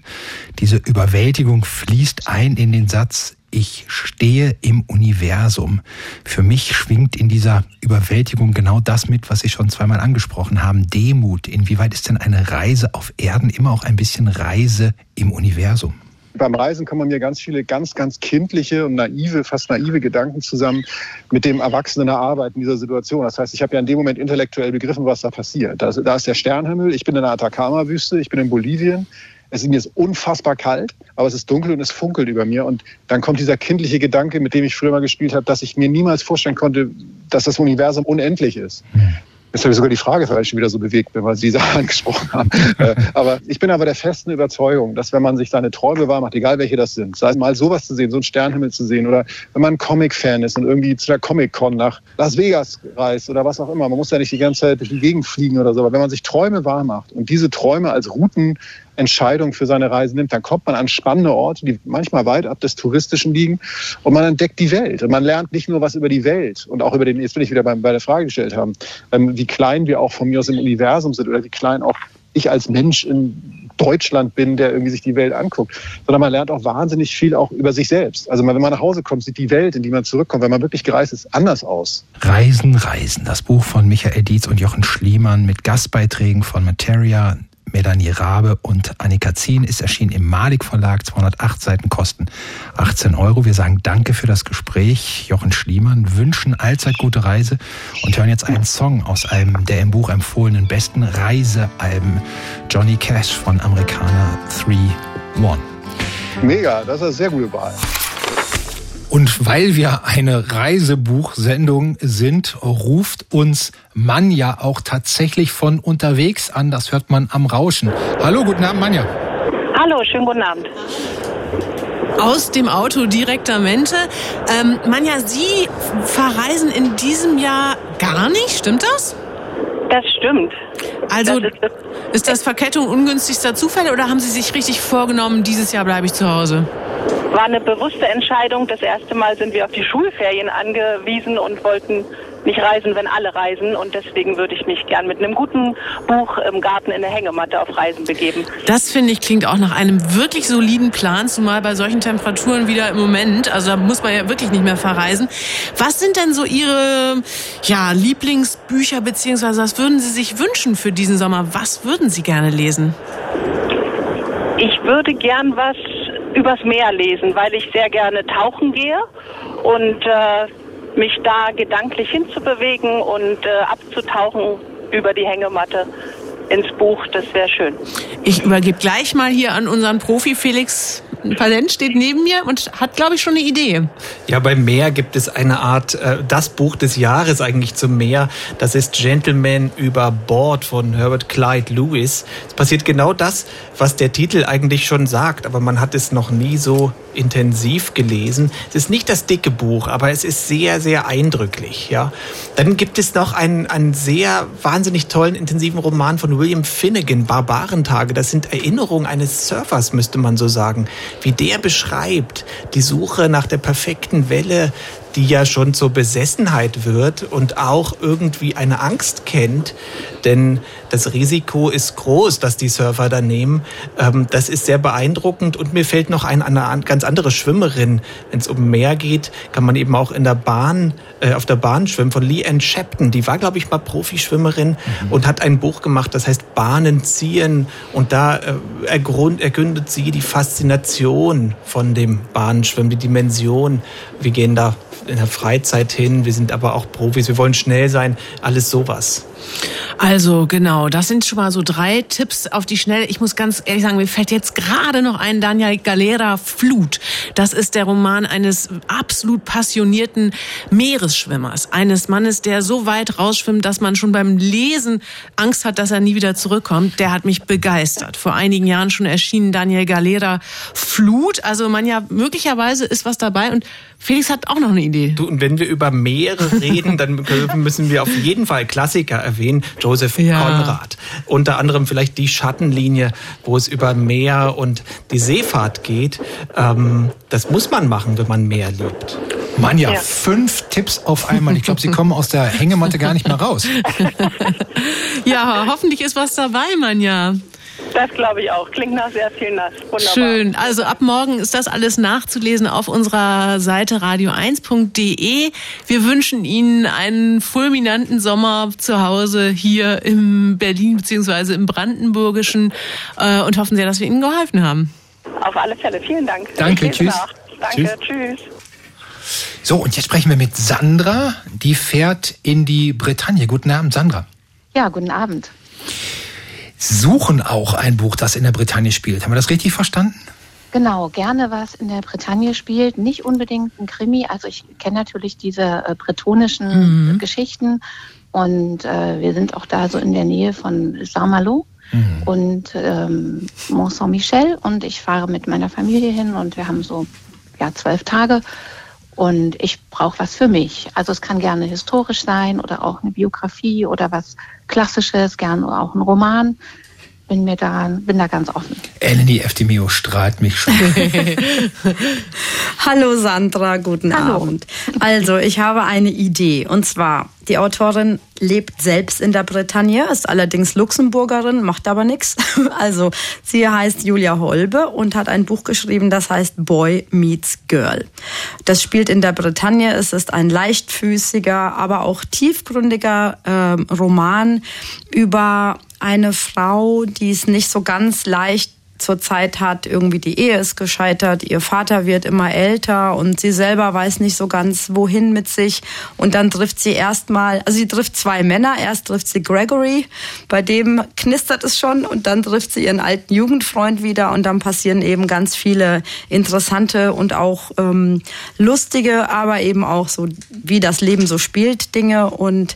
Diese Überwältigung fließt ein in den Satz, ich stehe im Universum. Für mich schwingt in dieser Überwältigung genau das mit, was Sie schon zweimal angesprochen haben, Demut. Inwieweit ist denn eine Reise auf Erden immer auch ein bisschen Reise im Universum? Beim Reisen kommen mir ganz viele ganz, ganz kindliche und naive, fast naive Gedanken zusammen mit dem Erwachsenen Arbeiten dieser Situation. Das heißt, ich habe ja in dem Moment intellektuell begriffen, was da passiert. Da da ist der Sternhimmel, ich bin in der Atacama-Wüste, ich bin in Bolivien, Es ist mir ist unfassbar kalt, aber es ist dunkel und es funkelt über mir. Und dann kommt dieser kindliche Gedanke, mit dem ich früher mal gespielt habe, dass ich mir niemals vorstellen konnte, dass das Universum unendlich ist. Jetzt habe ich sogar die Frage vielleicht schon wieder so bewegt weil Sie sie *laughs* angesprochen haben. Äh, aber ich bin aber der festen Überzeugung, dass wenn man sich seine Träume wahr macht, egal welche das sind, sei es mal sowas zu sehen, so einen Sternhimmel zu sehen oder wenn man ein Comic-Fan ist und irgendwie zu der Comic-Con nach Las Vegas reist oder was auch immer, man muss ja nicht die ganze Zeit durch die Gegend fliegen oder so, aber wenn man sich Träume wahr macht und diese Träume als Routen Entscheidung für seine Reise nimmt, dann kommt man an spannende Orte, die manchmal weit ab des Touristischen liegen und man entdeckt die Welt. Und man lernt nicht nur was über die Welt und auch über den, jetzt will ich wieder bei, bei der Frage gestellt haben, ähm, wie klein wir auch von mir aus im Universum sind oder wie klein auch ich als Mensch in Deutschland bin, der irgendwie sich die Welt anguckt, sondern man lernt auch wahnsinnig viel auch über sich selbst. Also wenn man nach Hause kommt, sieht die Welt, in die man zurückkommt, wenn man wirklich gereist ist, anders aus. Reisen, Reisen. Das Buch von Michael Dietz und Jochen Schliemann mit Gastbeiträgen von Materia, Melanie Rabe und Annika Zien ist erschienen im Malik Verlag. 208 Seiten kosten 18 Euro. Wir sagen Danke für das Gespräch. Jochen Schliemann wünschen allzeit gute Reise und hören jetzt einen Song aus einem der im Buch empfohlenen besten Reisealben. Johnny Cash von Amerikaner 3-1. Mega, das ist eine sehr gute Wahl. Und weil wir eine Reisebuchsendung sind, ruft uns Manja auch tatsächlich von unterwegs an. Das hört man am Rauschen. Hallo, guten Abend, Manja. Hallo, schönen guten Abend. Aus dem Auto direktamente. Ähm, Manja, Sie verreisen in diesem Jahr gar nicht, stimmt das? Das stimmt. Also Das ist das- ist das Verkettung ungünstigster Zufälle oder haben Sie sich richtig vorgenommen, dieses Jahr bleibe ich zu Hause? War eine bewusste Entscheidung. Das erste Mal sind wir auf die Schulferien angewiesen und wollten nicht reisen, wenn alle reisen. Und deswegen würde ich mich gern mit einem guten Buch im Garten in der Hängematte auf Reisen begeben. Das finde ich klingt auch nach einem wirklich soliden Plan, zumal bei solchen Temperaturen wieder im Moment. Also da muss man ja wirklich nicht mehr verreisen. Was sind denn so Ihre ja, Lieblingsbücher beziehungsweise was würden Sie sich wünschen für diesen Sommer? Was würden Sie gerne lesen? Ich würde gern was übers Meer lesen, weil ich sehr gerne tauchen gehe und äh, mich da gedanklich hinzubewegen und äh, abzutauchen über die Hängematte ins Buch. Das wäre schön. Ich übergebe gleich mal hier an unseren Profi Felix Palent steht neben mir und hat, glaube ich, schon eine Idee. Ja, beim Meer gibt es eine Art, äh, das Buch des Jahres eigentlich zum Meer. Das ist Gentleman über Bord von Herbert Clyde Lewis. Es passiert genau das, was der Titel eigentlich schon sagt, aber man hat es noch nie so intensiv gelesen. Es ist nicht das dicke Buch, aber es ist sehr, sehr eindrücklich. Ja. Dann gibt es noch einen, einen sehr wahnsinnig tollen, intensiven Roman von William Finnegan, Barbarentage. Das sind Erinnerungen eines Surfers, müsste man so sagen. Wie der beschreibt die Suche nach der perfekten Welle, die ja schon zur Besessenheit wird und auch irgendwie eine Angst kennt, denn das Risiko ist groß, dass die Surfer da nehmen. Ähm, das ist sehr beeindruckend und mir fällt noch ein, eine an- ganz andere Schwimmerin. Wenn es um Meer geht, kann man eben auch in der Bahn, äh, auf der Bahn schwimmen, von Lee Ann Shepton. Die war, glaube ich, mal Profischwimmerin und hat ein Buch gemacht, das heißt Bahnen ziehen und da äh, ergründet sie die Faszination von dem Bahnschwimmen, die Dimension. Wir gehen da in der Freizeit hin, wir sind aber auch Profis, wir wollen schnell sein, alles sowas. Also genau, das sind schon mal so drei Tipps auf die Schnelle. Ich muss ganz ehrlich sagen, mir fällt jetzt gerade noch ein Daniel Galera Flut. Das ist der Roman eines absolut passionierten Meeresschwimmers, eines Mannes, der so weit rausschwimmt, dass man schon beim Lesen Angst hat, dass er nie wieder zurückkommt. Der hat mich begeistert. Vor einigen Jahren schon erschienen Daniel Galera Flut. Also man ja möglicherweise ist was dabei und Felix hat auch noch eine Idee. Du, und wenn wir über Meere reden, dann *laughs* müssen wir auf jeden Fall Klassiker erwähnen. Joseph Ja. Conrad. Unter anderem vielleicht die Schattenlinie, wo es über Meer und die Seefahrt geht. Ähm, das muss man machen, wenn man Meer liebt. Manja, Ja. fünf Tipps auf einmal. Ich glaube, Sie kommen aus der Hängematte gar nicht mehr raus. *laughs* Ja, hoffentlich ist was dabei, Manja. Das glaube ich auch. Klingt nach sehr viel nass. Wunderbar. Schön. Also ab morgen ist das alles nachzulesen auf unserer Seite radio1.de. Wir wünschen Ihnen einen fulminanten Sommer zu Hause hier im Berlin bzw. im Brandenburgischen äh, und hoffen sehr, dass wir Ihnen geholfen haben. Auf alle Fälle. Vielen Dank. Danke, tschüss. nach. Danke, tschüss. So, und jetzt sprechen wir mit Sandra. Die fährt in die Bretagne. Guten Abend, Sandra. Ja, guten Abend. Suchen auch ein Buch, das in der Bretagne spielt. Haben wir das richtig verstanden? Genau, gerne was in der Bretagne spielt. Nicht unbedingt ein Krimi. Also ich kenne natürlich diese äh, bretonischen mhm. Geschichten und äh, wir sind auch da so in der Nähe von Saint-Malo mhm. und ähm, Mont Saint-Michel und ich fahre mit meiner Familie hin und wir haben so ja zwölf Tage und ich brauche was für mich. Also es kann gerne historisch sein oder auch eine Biografie oder was Klassisches, gerne auch ein Roman bin mir da, bin da ganz offen. Eleni Eftimio strahlt mich schon. *laughs* Hallo Sandra, guten Hallo. Abend. Also, ich habe eine Idee. Und zwar, die Autorin lebt selbst in der Bretagne, ist allerdings Luxemburgerin, macht aber nichts. *laughs* Also, sie heißt Julia Holbe und hat ein Buch geschrieben, das heißt Boy Meets Girl. Das spielt in der Bretagne. Es ist ein leichtfüßiger, aber auch tiefgründiger äh, Roman über eine Frau, die es nicht so ganz leicht zurzeit hat, irgendwie die Ehe ist gescheitert, ihr Vater wird immer älter und sie selber weiß nicht so ganz, wohin mit sich. Und dann trifft sie erstmal, also sie trifft zwei Männer. Erst trifft sie Gregory, bei dem knistert es schon und dann trifft sie ihren alten Jugendfreund wieder und dann passieren eben ganz viele interessante und auch ähm, lustige, aber eben auch so, wie das Leben so spielt, Dinge. Und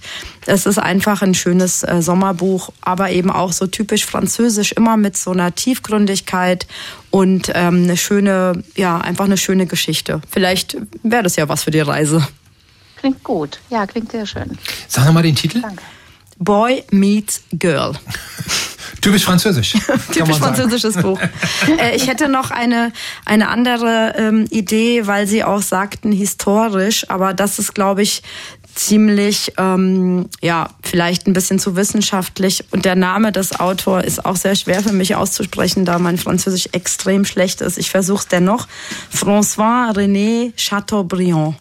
es ist einfach ein schönes äh, Sommerbuch, aber eben auch so typisch französisch, immer mit so einer Tiefgründigkeit und ähm, eine schöne, ja, einfach eine schöne Geschichte. Vielleicht wäre das ja was für die Reise. Klingt gut. Ja, klingt sehr schön. Sag nochmal den Titel. Danke. Boy Meets Girl. *laughs* Typisch französisch. *laughs* Typisch französisches Buch. *laughs* Äh, ich hätte noch eine, eine andere ähm, Idee, weil Sie auch sagten historisch, aber das ist, glaube ich, ziemlich, ähm, ja, vielleicht ein bisschen zu wissenschaftlich. Und der Name des Autors ist auch sehr schwer für mich auszusprechen, da mein Französisch extrem schlecht ist. Ich versuche es dennoch. François René Chateaubriand.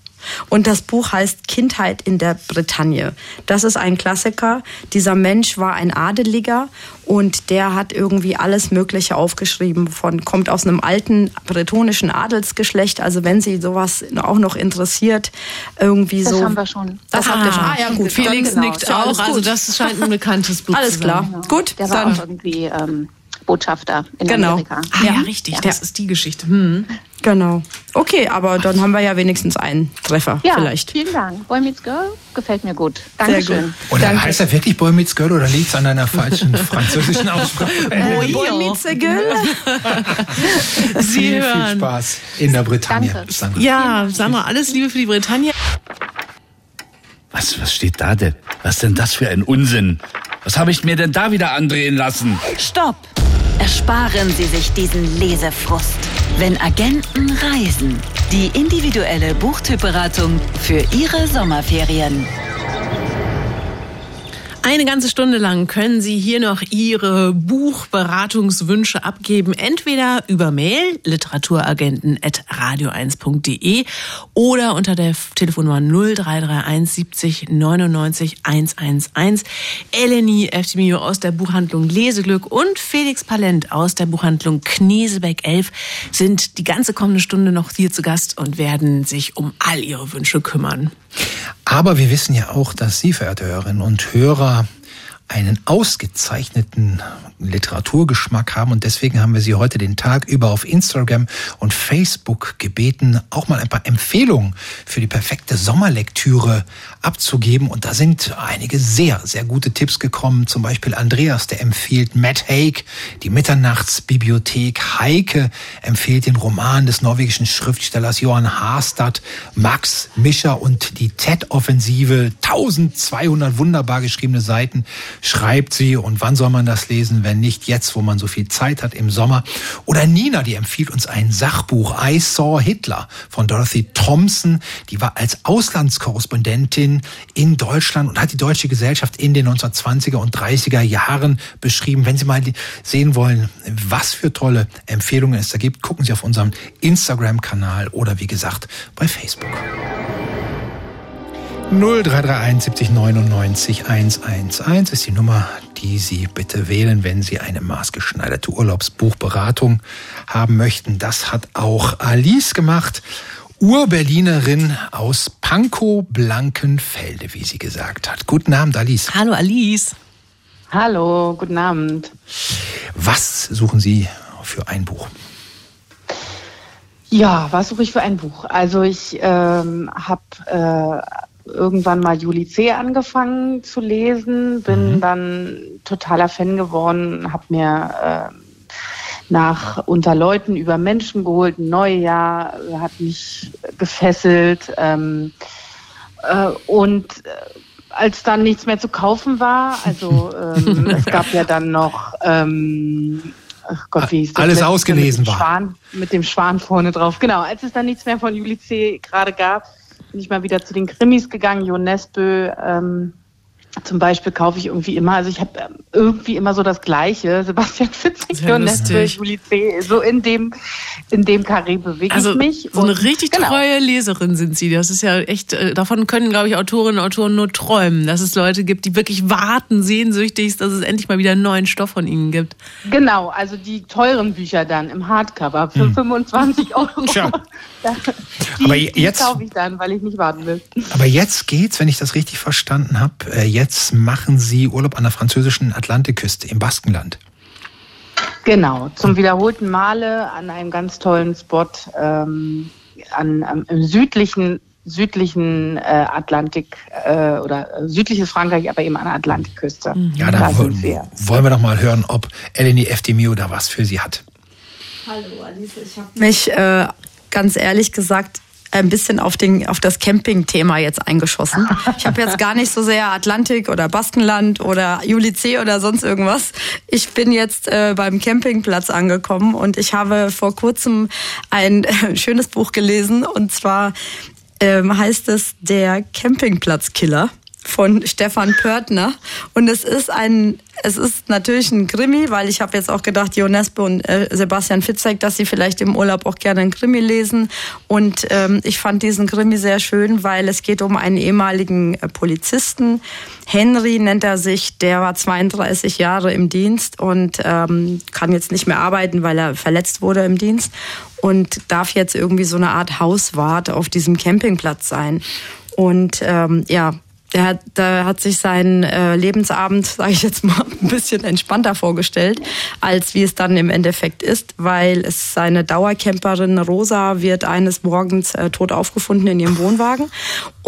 Und das Buch heißt Kindheit in der Bretagne. Das ist ein Klassiker. Dieser Mensch war ein Adeliger und der hat irgendwie alles Mögliche aufgeschrieben. Von kommt aus einem alten bretonischen Adelsgeschlecht. Also wenn Sie sowas auch noch interessiert, irgendwie das so. Das haben wir schon. Das ah, habt ihr schon. Ah ja gut. Felix genau. nickt auch. Also das scheint ein bekanntes *laughs* Buch alles zu sein. Alles klar. Genau. Gut. Der war dann. auch irgendwie. Ähm, Botschafter in genau. Amerika. Ah ja, richtig, ja. das ist die Geschichte. Hm. Genau. Okay, aber dann haben wir ja wenensens einen Treffer ja, vielleicht. Vielen Dank. Boy Meets Girl gefällt mir gut. Dankeschön. Gut. Und Danke. heißt er wirklich Boy Meets Girl oder liegt es an einer falschen *laughs* französischen Aussprache? Boy, Boy Meets a Girl. *laughs* Sie viel, viel Spaß in der Bretagne. Danke. Sandra. Ja, Sandra, alles Liebe für die Bretagne. Was, was steht da denn? Was denn das für ein Unsinn? Was habe ich mir denn da wieder andrehen lassen? Stopp! Ersparen Sie sich diesen Lesefrust. Wenn Agenten reisen. Die individuelle Buchtypberatung für Ihre Sommerferien. Eine ganze Stunde lang können Sie hier noch Ihre Buchberatungswünsche abgeben, entweder über Mail literaturagenten@radio1.de oder unter der Telefonnummer 0331 70 99 111. Eleni Eftimio aus der Buchhandlung Leseglück und Felix Palent aus der Buchhandlung Knesebeck 11 sind die ganze kommende Stunde noch hier zu Gast und werden sich um all Ihre Wünsche kümmern. Aber wir wissen ja auch, dass Sie, verehrte Hörerinnen und Hörer, einen ausgezeichneten Literaturgeschmack haben und deswegen haben wir Sie heute den Tag über auf Instagram und Facebook gebeten, auch mal ein paar Empfehlungen für die perfekte Sommerlektüre abzugeben und da sind einige sehr, sehr gute Tipps gekommen. Zum Beispiel Andreas, der empfiehlt Matt Haig, die Mitternachtsbibliothek. Heike empfiehlt den Roman des norwegischen Schriftstellers Johann Harstad. Max Mischer und die TED-Offensive. 1200 wunderbar geschriebene Seiten schreibt sie und wann soll man das lesen, wenn nicht jetzt, wo man so viel Zeit hat im Sommer. Oder Nina, die empfiehlt uns ein Sachbuch I Saw Hitler von Dorothy Thompson. Die war als Auslandskorrespondentin in Deutschland und hat die deutsche Gesellschaft in den 1920er und 30er Jahren beschrieben. Wenn Sie mal sehen wollen, was für tolle Empfehlungen es da gibt, gucken Sie auf unserem Instagram-Kanal oder wie gesagt bei Facebook. 0331 70 99 111 ist die Nummer, die Sie bitte wählen, wenn Sie eine maßgeschneiderte Urlaubsbuchberatung haben möchten. Das hat auch Alice gemacht. Urberlinerin aus Pankow Blankenfelde, wie sie gesagt hat. Guten Abend, Alice. Hallo, Alice. Hallo, guten Abend. Was suchen Sie für ein Buch? Ja, was suche ich für ein Buch? Also ich ähm, habe äh, irgendwann mal Juli C. angefangen zu lesen, bin mhm. dann totaler Fan geworden, habe mir äh, nach Unter Leuten über Menschen geholt, ein Neujahr, hat mich gefesselt. Ähm, äh, und äh, als dann nichts mehr zu kaufen war, also ähm, *laughs* es gab ja dann noch ähm, ach Gott, wie hieß das? Alles ausgelesen mit war. Schwan, mit dem Schwan vorne drauf. Genau, als es dann nichts mehr von Juli C. gerade gab, bin ich mal wieder zu den Krimis gegangen. Jo Nesbö ähm, zum Beispiel kaufe ich irgendwie immer, also ich habe ähm, irgendwie immer so das Gleiche. *laughs* Sebastian Fitzek und Juli C. So in dem, in dem Karree bewege also, ich mich. So eine richtig genau. treue Leserin sind Sie. Das ist ja echt, äh, davon können, glaube ich, Autorinnen und Autoren nur träumen, dass es Leute gibt, die wirklich warten sehnsüchtig, dass es endlich mal wieder einen neuen Stoff von Ihnen gibt. Genau, also die teuren Bücher dann im Hardcover für hm. 25 Euro. Tja. *laughs* die, aber jetzt, die kaufe ich dann, weil ich nicht warten will. Aber jetzt geht's, wenn ich das richtig verstanden habe, äh, jetzt machen Sie Urlaub an der französischen Atlantikküste im Baskenland. Genau, zum wiederholten Male an einem ganz tollen Spot ähm, an, am, im südlichen südlichen äh, Atlantik äh, oder äh, südliches Frankreich, aber eben an der Atlantikküste. Ja, dann da wollen, wir. wollen wir doch mal hören, ob Eleni Eftimio da was für Sie hat. Hallo Alice, ich habe mich äh, ganz ehrlich gesagt ein bisschen auf, den, auf das Camping-Thema jetzt eingeschossen. Ich habe jetzt gar nicht so sehr Atlantik oder Baskenland oder Juli C oder sonst irgendwas. Ich bin jetzt äh, beim Campingplatz angekommen und ich habe vor kurzem ein äh, schönes Buch gelesen und zwar ähm, heißt es Der Campingplatzkiller von Stefan Pörtner. Und es ist ein, es ist natürlich ein Krimi, weil ich habe jetzt auch gedacht, Jonesbo und äh, Sebastian Fitzek, dass sie vielleicht im Urlaub auch gerne einen Krimi lesen. Und ähm, ich fand diesen Krimi sehr schön, weil es geht um einen ehemaligen äh, Polizisten. Henry nennt er sich, der war 32 Jahre im Dienst und ähm, kann jetzt nicht mehr arbeiten, weil er verletzt wurde im Dienst und darf jetzt irgendwie so eine Art Hauswart auf diesem Campingplatz sein. Und ähm, ja, der hat, der hat sich seinen äh, Lebensabend, *laughs* sage ich jetzt mal, ein bisschen entspannter vorgestellt, als wie es dann im Endeffekt ist, weil es seine Dauercamperin Rosa wird eines Morgens äh, tot aufgefunden in ihrem Wohnwagen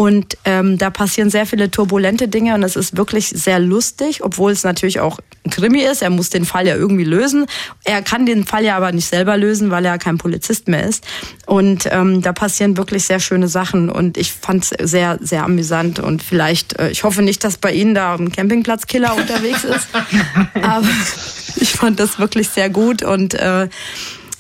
und ähm, da passieren sehr viele turbulente Dinge und es ist wirklich sehr lustig, obwohl es natürlich auch ein Krimi ist. Er muss den Fall ja irgendwie lösen. Er kann den Fall ja aber nicht selber lösen, weil er kein Polizist mehr ist. Und ähm, da passieren wirklich sehr schöne Sachen und ich fand es sehr, sehr amüsant und vielleicht äh, ich hoffe nicht, dass bei Ihnen da ein Campingplatzkiller unterwegs ist. *laughs* Aber ich fand das wirklich sehr gut und äh,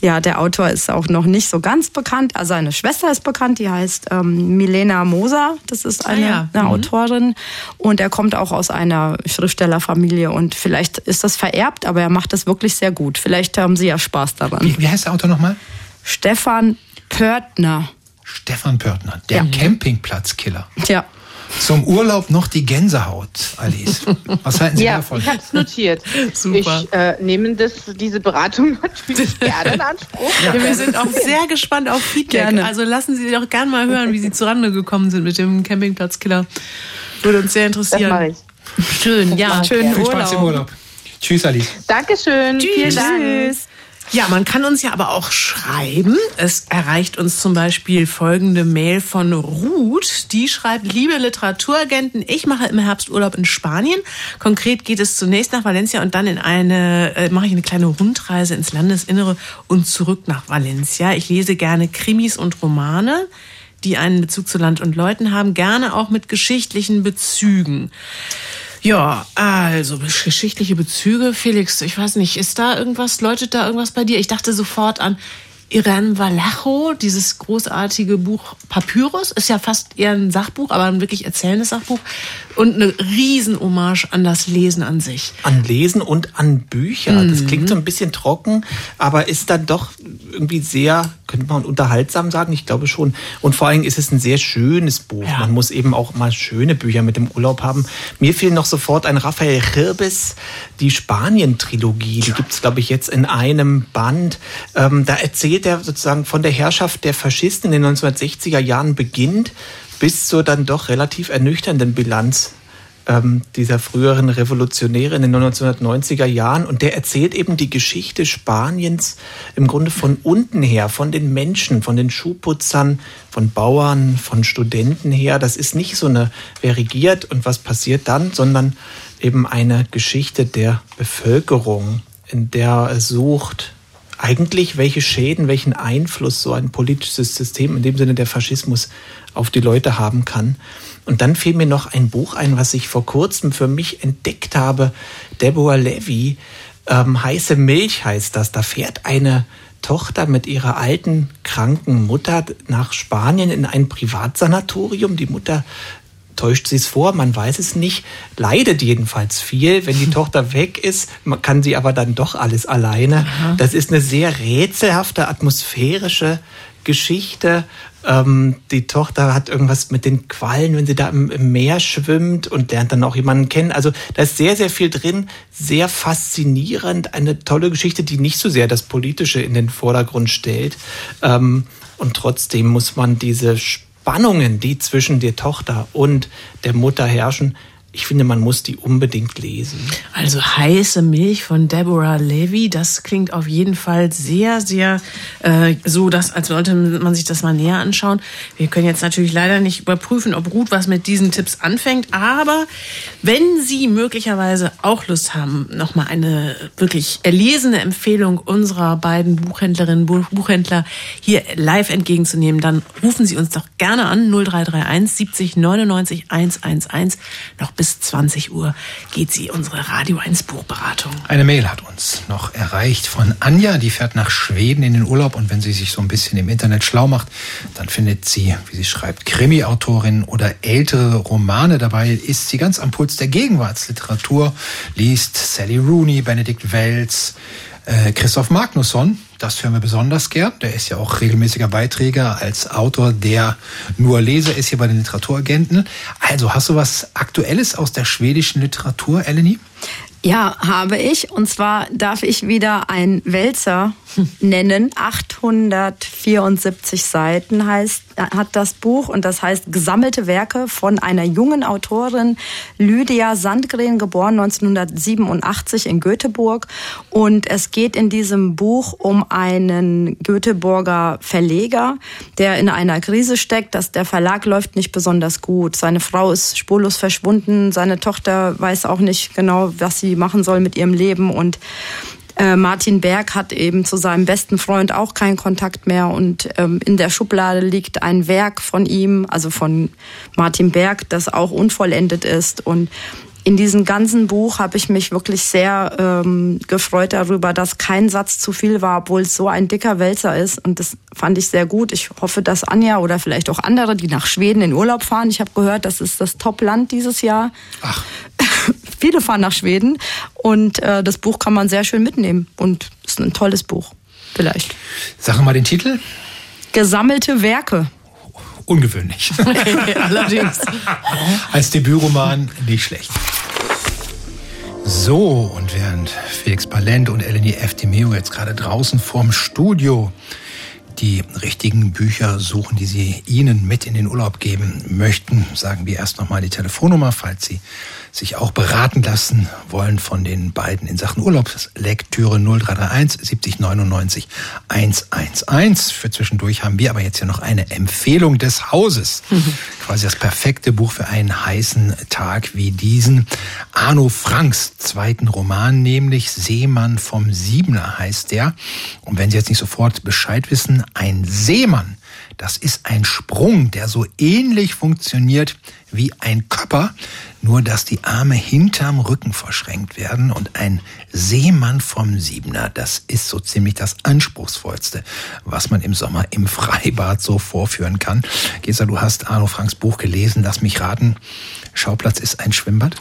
ja, der Autor ist auch noch nicht so ganz bekannt. Also seine Schwester ist bekannt, die heißt ähm, Milena Moser. Das ist eine, ah ja. eine mhm. Autorin. Und er kommt auch aus einer Schriftstellerfamilie. Und vielleicht ist das vererbt, aber er macht das wirklich sehr gut. Vielleicht haben Sie ja Spaß daran. Wie, wie heißt der Autor nochmal? Stefan Pörtner. Stefan Pörtner, der ja. Campingplatzkiller. Ja. Zum Urlaub noch die Gänsehaut, Alice. Was halten Sie ja, davon? Ich habe es notiert. Super. Ich äh, nehme das, diese Beratung *laughs* natürlich gerne in Anspruch. Ja. wir sind auch sehr gespannt auf Feedback. Gerne. Also lassen Sie doch gerne mal hören, wie Sie zurande gekommen sind mit dem Campingplatzkiller. Würde uns sehr interessieren. Das mache ich. Schön, ja. Schönen Viel Spaß im Urlaub. Tschüss, Alice. Dankeschön. Tschüss. Vielen Dank. Tschüss. Ja, man kann uns ja aber auch schreiben. Es erreicht uns zum Beispiel folgende Mail von Ruth. Die schreibt, liebe Literaturagenten, ich mache im Herbst Urlaub in Spanien. Konkret geht es zunächst nach Valencia und dann in eine, äh, mache ich eine kleine Rundreise ins Landesinnere und zurück nach Valencia. Ich lese gerne Krimis und Romane die einen Bezug zu Land und Leuten haben, gerne auch mit geschichtlichen Bezügen. Ja, also geschichtliche Bezüge, Felix, ich weiß nicht, ist da irgendwas, läutet da irgendwas bei dir? Ich dachte sofort an Irene Vallejo, dieses großartige Buch Papyrus, ist ja fast eher ein Sachbuch, aber ein wirklich erzählendes Sachbuch und eine Riesenhommage an das Lesen an sich. An Lesen und an Bücher. Mhm. Das klingt so ein bisschen trocken, aber ist dann doch irgendwie sehr, könnte man unterhaltsam sagen, ich glaube schon. Und vor allem ist es ein sehr schönes Buch. Ja. Man muss eben auch mal schöne Bücher mit dem Urlaub haben. Mir fiel noch sofort ein Raphael Chirbes, die Spanien-Trilogie. Die gibt es, glaube ich, jetzt in einem Band. Ähm, da erzählt er sozusagen von der Herrschaft der Faschisten in den 1960er Jahren beginnt bis zur dann doch relativ ernüchternden Bilanz ähm, dieser früheren Revolutionäre in den 1990er Jahren. Und der erzählt eben die Geschichte Spaniens im Grunde von unten her, von den Menschen, von den Schuhputzern, von Bauern, von Studenten her. Das ist nicht so eine, wer regiert und was passiert dann, sondern eben eine Geschichte der Bevölkerung, in der es sucht, eigentlich welche Schäden, welchen Einfluss so ein politisches System, in dem Sinne der Faschismus, auf die Leute haben kann. Und dann fiel mir noch ein Buch ein, was ich vor kurzem für mich entdeckt habe. Deborah Levy, ähm, Heiße Milch heißt das. Da fährt eine Tochter mit ihrer alten, kranken Mutter nach Spanien in ein Privatsanatorium. Die Mutter täuscht sie es vor, man weiß es nicht, leidet jedenfalls viel. Wenn die *laughs* Tochter weg ist, kann sie aber dann doch alles alleine. Aha. Das ist eine sehr rätselhafte, atmosphärische Geschichte. Ähm, die Tochter hat irgendwas mit den Quallen, wenn sie da im, im, Meer schwimmt und lernt dann auch jemanden kennen. Also da ist sehr, sehr viel drin, sehr faszinierend, eine tolle Geschichte, die nicht so sehr das Politische in den Vordergrund stellt. Ähm, und trotzdem muss man diese Spannungen, die zwischen der Tochter und der Mutter herrschen, ich finde, man muss die unbedingt lesen. Also heiße Milch von Deborah Levy, das klingt auf jeden Fall sehr, sehr äh, so, dass, als sollte man sich das mal näher anschauen. Wir können jetzt natürlich leider nicht überprüfen, ob Ruth was mit diesen Tipps anfängt, aber wenn Sie möglicherweise auch Lust haben, nochmal eine wirklich erlesene Empfehlung unserer beiden Buchhändlerinnen, Buchhändler hier live entgegenzunehmen, dann rufen Sie uns doch gerne an 0331 70 99 111 noch bis 20 Uhr geht sie, unsere Radio 1 Buchberatung. Eine Mail hat uns noch erreicht von Anja, die fährt nach Schweden in den Urlaub und wenn sie sich so ein bisschen im Internet schlau macht, dann findet sie, wie sie schreibt, Krimi-Autorin oder ältere Romane. Dabei ist sie ganz am Puls der Gegenwartsliteratur, liest Sally Rooney, Benedikt Wells, äh, Christoph Magnusson, das hören wir besonders gern. Der ist ja auch regelmäßiger Beiträger als Autor, der nur Leser ist hier bei den Literaturagenten. Also hast du was Aktuelles aus der schwedischen Literatur, Eleni? Ja, habe ich. Und zwar darf ich wieder ein Wälzer nennen. 874 Seiten heißt, hat das Buch und das heißt Gesammelte Werke von einer jungen Autorin, Lydia Sandgren, geboren 1987 in Göteborg. Und es geht in diesem Buch um einen Göteborger Verleger, der in einer Krise steckt, dass der Verlag läuft nicht besonders gut. Seine Frau ist spurlos verschwunden, seine Tochter weiß auch nicht genau, was sie machen soll mit ihrem Leben und äh, Martin Berg hat eben zu seinem besten Freund auch keinen Kontakt mehr und ähm, in der Schublade liegt ein Werk von ihm, also von Martin Berg, das auch unvollendet ist und in diesem ganzen Buch habe ich mich wirklich sehr ähm, gefreut darüber, dass kein Satz zu viel war, obwohl es so ein dicker Wälzer ist. Und das fand ich sehr gut. Ich hoffe, dass Anja oder vielleicht auch andere, die nach Schweden in Urlaub fahren, ich habe gehört, das ist das Top-Land dieses Jahr. Ach. *laughs* Viele fahren nach Schweden und äh, das Buch kann man sehr schön mitnehmen und ist ein tolles Buch. Vielleicht. Sag mal den Titel. Gesammelte Werke ungewöhnlich. *laughs* Allerdings. *laughs* Als Debütroman nicht schlecht. So, und während Felix Palent und Eleni F. Demeo jetzt gerade draußen vorm Studio die richtigen Bücher suchen, die sie Ihnen mit in den Urlaub geben möchten, sagen wir erst nochmal die Telefonnummer, falls Sie sich auch beraten lassen wollen von den beiden in Sachen Urlaubslektüre 0331 70 99 111. Für zwischendurch haben wir aber jetzt ja noch eine Empfehlung des Hauses. Mhm. *laughs* Quasi das perfekte Buch für einen heißen Tag wie diesen. Arno Franks zweiten Roman, nämlich Seemann vom Siebener heißt der. Und wenn Sie jetzt nicht sofort Bescheid wissen, ein Seemann das ist ein Sprung, der so ähnlich funktioniert wie ein Körper, nur dass die Arme hinterm Rücken verschränkt werden und ein Seemann vom Siebener, das ist so ziemlich das anspruchsvollste, was man im Sommer im Freibad so vorführen kann. Gesa, du hast Arno Franks Buch gelesen, lass mich raten, Schauplatz ist ein Schwimmbad?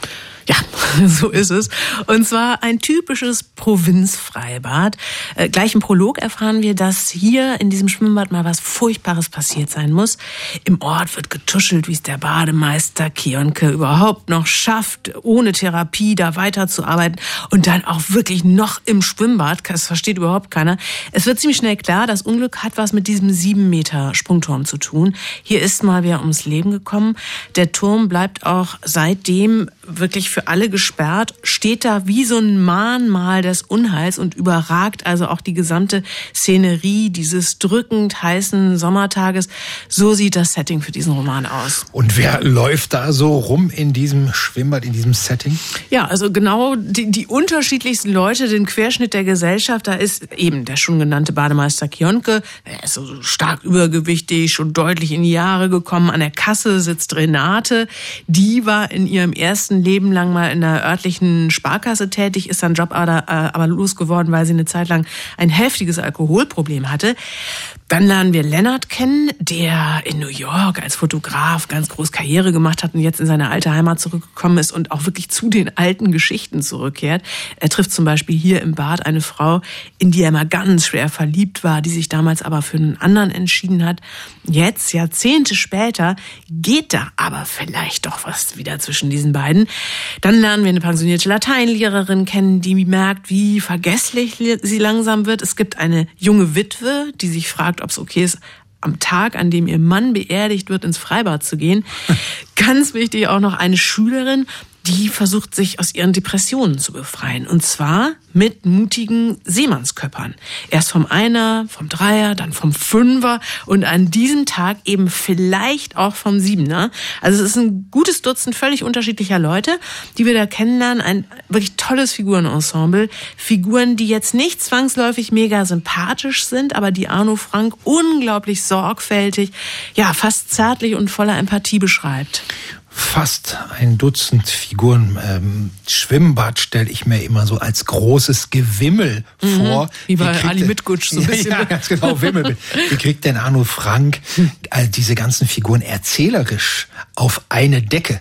Ja, *laughs* so ist es. Und zwar ein typisches Provinzfreibad. Äh, gleich im Prolog erfahren wir, dass hier in diesem Schwimmbad mal was Furchtbares passiert sein muss. Im Ort wird getuschelt, wie es der Bademeister Kionke überhaupt noch schafft, ohne Therapie da weiterzuarbeiten und dann auch wirklich noch im Schwimmbad. Das versteht überhaupt keiner. Es wird ziemlich schnell klar, das Unglück hat was mit diesem sieben Meter Sprungturm zu tun. Hier ist mal wer ums Leben gekommen. Der Turm bleibt auch seitdem wirklich für alle gesperrt, steht da wie so ein Mahnmal des Unheils und überragt also auch die gesamte Szenerie dieses drückend heißen Sommertages. So sieht das Setting für diesen Roman aus. Und wer läuft da so rum in diesem Schwimmbad, in diesem Setting? Ja, also genau die, die unterschiedlichsten Leute, den Querschnitt der Gesellschaft. Da ist eben der schon genannte Bademeister Kionke. Er ist so stark übergewichtig, schon deutlich in die Jahre gekommen. An der Kasse sitzt Renate. Die war in ihrem ersten Leben lang mal in der örtlichen Sparkasse tätig, ist dann Job äh, aber losgeworden, weil sie eine Zeit lang ein heftiges Alkoholproblem hatte. Dann lernen wir Lennart kennen, der in New York als Fotograf ganz groß Karriere gemacht hat und jetzt in seine alte Heimat zurückgekommen ist und auch wirklich zu den alten Geschichten zurückkehrt. Er trifft zum Beispiel hier im Bad eine Frau, in die er mal ganz schwer verliebt war, die sich damals aber für einen anderen entschieden hat. Jetzt, Jahrzehnte später, geht da aber vielleicht doch was wieder zwischen diesen beiden. Dann lernen wir eine pensionierte Lateinlehrerin kennen, die merkt, wie vergesslich sie langsam wird. Es gibt eine junge Witwe, die sich fragt, ob es okay ist, am Tag, an dem ihr Mann beerdigt wird, ins Freibad zu gehen. *laughs* Ganz wichtig auch noch eine Schülerin, die versucht sich aus ihren Depressionen zu befreien. Und zwar mit mutigen Seemannsköppern. Erst vom Einer, vom Dreier, dann vom Fünfer und an diesem Tag eben vielleicht auch vom Siebener. Also es ist ein gutes Dutzend völlig unterschiedlicher Leute, die wir da kennenlernen. Ein wirklich tolles Figurenensemble. Figuren, die jetzt nicht zwangsläufig mega sympathisch sind, aber die Arno Frank unglaublich sorgfältig, ja, fast zärtlich und voller Empathie beschreibt fast ein Dutzend Figuren. Ähm, Schwimmbad stelle ich mir immer so als großes Gewimmel mhm, vor. Wie bei wie Ali Mitgutsch so ein *laughs* bisschen. Ja, ganz genau, Wimmel. Wie kriegt denn Arno Frank all diese ganzen Figuren erzählerisch auf eine Decke?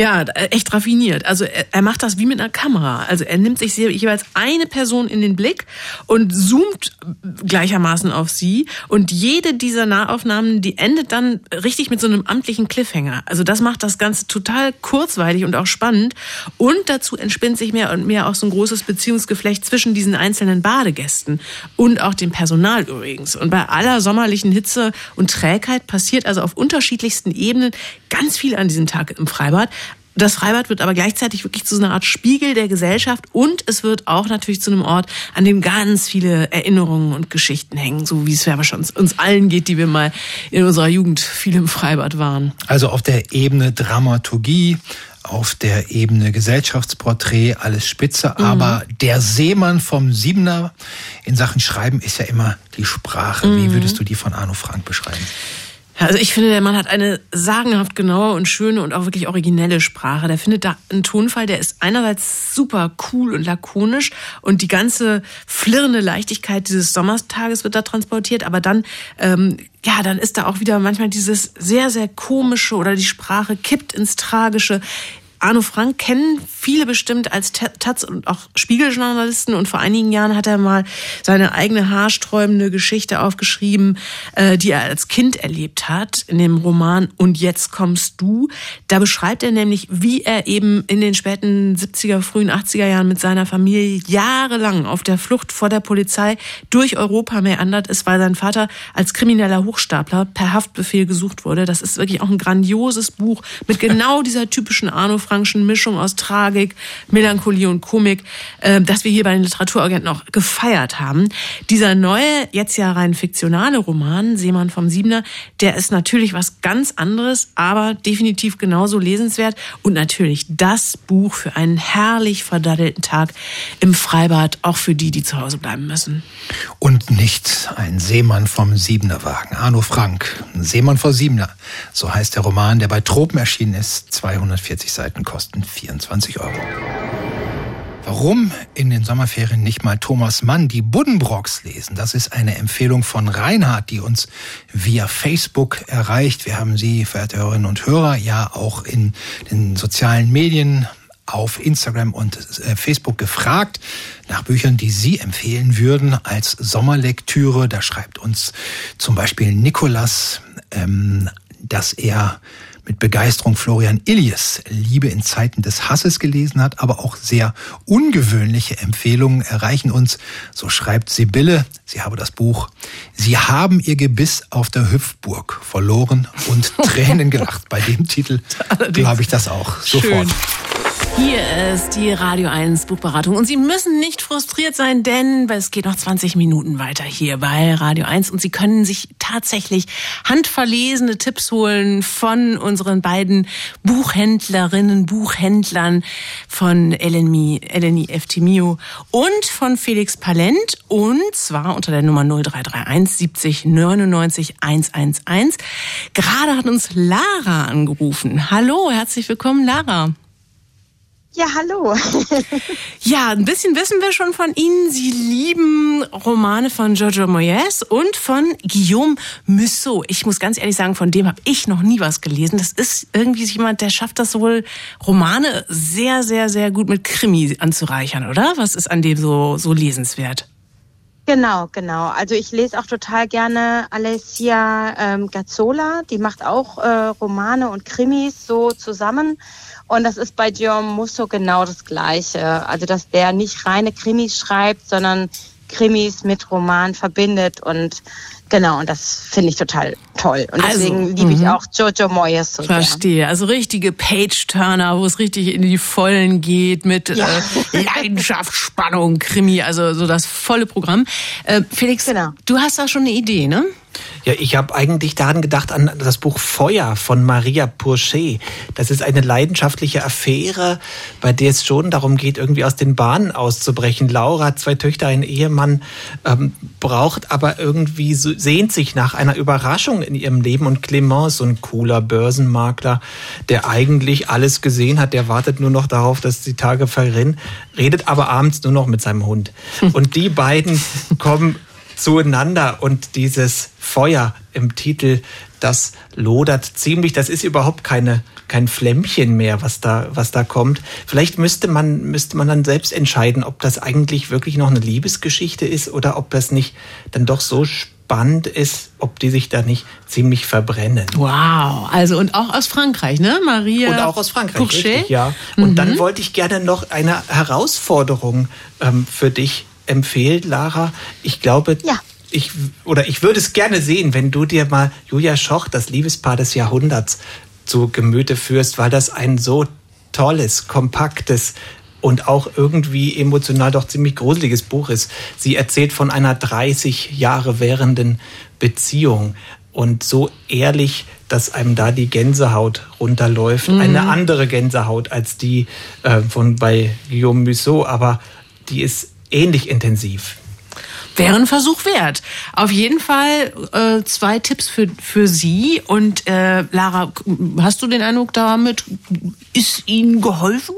Ja, echt raffiniert. Also er, er, macht das wie mit einer Kamera. Also er nimmt sich jeweils eine Person in den Blick und zoomt gleichermaßen auf sie. Und jede dieser Nahaufnahmen, die endet dann richtig mit so einem amtlichen Cliffhanger. Also das macht das Ganze total kurzweilig und auch spannend. Und dazu entspinnt sich mehr und mehr auch so ein großes Beziehungsgeflecht zwischen diesen einzelnen Badegästen und auch dem Personal übrigens. Und bei aller sommerlichen Hitze und Trägheit passiert also auf unterschiedlichsten Ebenen ganz viel an diesem Tag im Freibad. Das Freibad wird aber gleichzeitig wirklich zu so einer Art Spiegel der Gesellschaft und es wird auch natürlich zu einem Ort, an dem ganz viele Erinnerungen und Geschichten hängen, so wie es ja wahrscheinlich uns allen geht, die wir mal in unserer Jugend viel im Freibad waren. Also auf der Ebene Dramaturgie, auf der Ebene Gesellschaftsporträt alles spitze, mhm. aber der Seemann vom Siebener in Sachen Schreiben ist ja immer die Sprache. Mhm. Wie würdest du die von Arno Frank beschreiben? Also ich finde, der Mann hat eine sagenhaft genaue und schöne und auch wirklich originelle Sprache. Der findet da einen Tonfall, der ist einerseits super cool und lakonisch und die ganze flirrende Leichtigkeit dieses Sommertages wird da transportiert, aber dann ähm, ja, dann ist da auch wieder manchmal dieses sehr, sehr komische oder die Sprache kippt ins Tragische. Arno Frank kennen viele bestimmt als Taz und auch Spiegeljournalisten und vor einigen Jahren hat er mal seine eigene haarsträubende Geschichte aufgeschrieben, äh, die er als Kind erlebt hat in dem Roman Und jetzt kommst du. Da beschreibt er nämlich, wie er eben in den späten 70er, frühen 80er Jahren mit seiner Familie jahrelang auf der Flucht vor der Polizei durch Europa meandert ist, weil sein Vater als krimineller Hochstapler per Haftbefehl gesucht wurde. Das ist wirklich auch ein grandioses Buch mit genau *laughs* dieser typischen Arno Frankschen Mischung aus Tragik, Melancholie und Komik, äh, das wir hier bei den Literaturagenten auch gefeiert haben. Dieser neue, jetzt ja rein fiktionale Roman, Seemann vom Siebener, der ist natürlich was ganz anderes, aber definitiv genauso lesenswert und natürlich das Buch für einen herrlich verdaddelten Tag im Freibad, auch für die, die zu Hause bleiben müssen. Und nicht ein Seemann vom Siebener Wagen. Arno Frank, Seemann vor Siebener. So heißt der Roman, der bei Tropen erschienen ist, 240 Seiten. Karten kosten 24 Euro. Warum in den Sommerferien nicht mal Thomas Mann die Buddenbrocks lesen? Das ist eine Empfehlung von Reinhard, die uns via Facebook erreicht. Wir haben Sie, verehrte Hörerinnen und Hörer, ja auch in den sozialen Medien auf Instagram und äh, Facebook gefragt nach Büchern, die Sie empfehlen würden als Sommerlektüre. Da schreibt uns zum Beispiel Nikolas, ähm, dass er mit Begeisterung Florian Illies Liebe in Zeiten des Hasses gelesen hat, aber auch sehr ungewöhnliche Empfehlungen erreichen uns. So schreibt Sibylle, sie habe das Buch Sie haben ihr Gebiss auf der Hüpfburg verloren und *laughs* Tränen gelacht. Bei dem Titel glaube ich das auch sofort. Hier ist die Radio 1 Buchberatung. Und Sie müssen nicht frustriert sein, denn es geht noch 20 Minuten weiter hier bei Radio 1. Und Sie können sich tatsächlich handverlesene Tipps holen von unseren beiden Buchhändlerinnen, Buchhändlern von Eleni, Eleni Eftimio und von Felix Palent. Und zwar unter der Nummer 0331 70 99 111. Gerade hat uns Lara angerufen. Hallo, herzlich willkommen, Lara. Ja, hallo. *laughs* ja, ein bisschen wissen wir schon von Ihnen. Sie lieben Romane von Giorgio Moyes und von Guillaume Musso. Ich muss ganz ehrlich sagen, von dem habe ich noch nie was gelesen. Das ist irgendwie jemand, der schafft das wohl, Romane sehr, sehr, sehr gut mit Krimi anzureichern, oder? Was ist an dem so, so lesenswert? Genau, genau. Also ich lese auch total gerne Alessia ähm, Gazzola. Die macht auch äh, Romane und Krimis so zusammen. Und das ist bei Guillaume Musso genau das Gleiche. Also, dass der nicht reine Krimis schreibt, sondern Krimis mit Roman verbindet und Genau, und das finde ich total toll. Und also, deswegen also, liebe ich mhm. auch Jojo Moyes so Verstehe. Sehr. Also richtige Page-Turner, wo es richtig in die Vollen geht mit ja. äh, Leidenschaft, Spannung, Krimi, also so das volle Programm. Äh, Felix, genau. du hast da schon eine Idee, ne? Ja, ich habe eigentlich daran gedacht an das Buch Feuer von Maria Pourchet. Das ist eine leidenschaftliche Affäre, bei der es schon darum geht, irgendwie aus den Bahnen auszubrechen. Laura hat zwei Töchter, einen Ehemann, ähm, braucht aber irgendwie, so, sehnt sich nach einer Überraschung in ihrem Leben. Und Clément, so ein cooler Börsenmakler, der eigentlich alles gesehen hat, der wartet nur noch darauf, dass die Tage verrinnen, redet aber abends nur noch mit seinem Hund. *laughs* Und die beiden kommen zueinander und dieses Feuer im Titel, das lodert ziemlich. Das ist überhaupt keine kein Flämmchen mehr, was da was da kommt. Vielleicht müsste man müsste man dann selbst entscheiden, ob das eigentlich wirklich noch eine Liebesgeschichte ist oder ob das nicht dann doch so spannend ist, ob die sich da nicht ziemlich verbrennen. Wow, also und auch aus Frankreich, ne, Maria? Und auch aus Frankreich, richtig, ja. Und mhm. dann wollte ich gerne noch eine Herausforderung ähm, für dich empfehlt, Lara. Ich glaube, ja. ich, oder ich würde es gerne sehen, wenn du dir mal Julia Schoch, das Liebespaar des Jahrhunderts, zu Gemüte führst, weil das ein so tolles, kompaktes, und auch irgendwie emotional doch ziemlich gruseliges Buch ist. Sie erzählt von einer 30 Jahre währenden Beziehung und so ehrlich, dass einem da die Gänsehaut runterläuft. Mhm. Eine andere Gänsehaut als die äh, von bei Guillaume Musso, aber die ist ähnlich intensiv. Wäre ein Versuch wert. Auf jeden Fall äh, zwei Tipps für, für Sie. Und äh, Lara, hast du den Eindruck, damit ist Ihnen geholfen?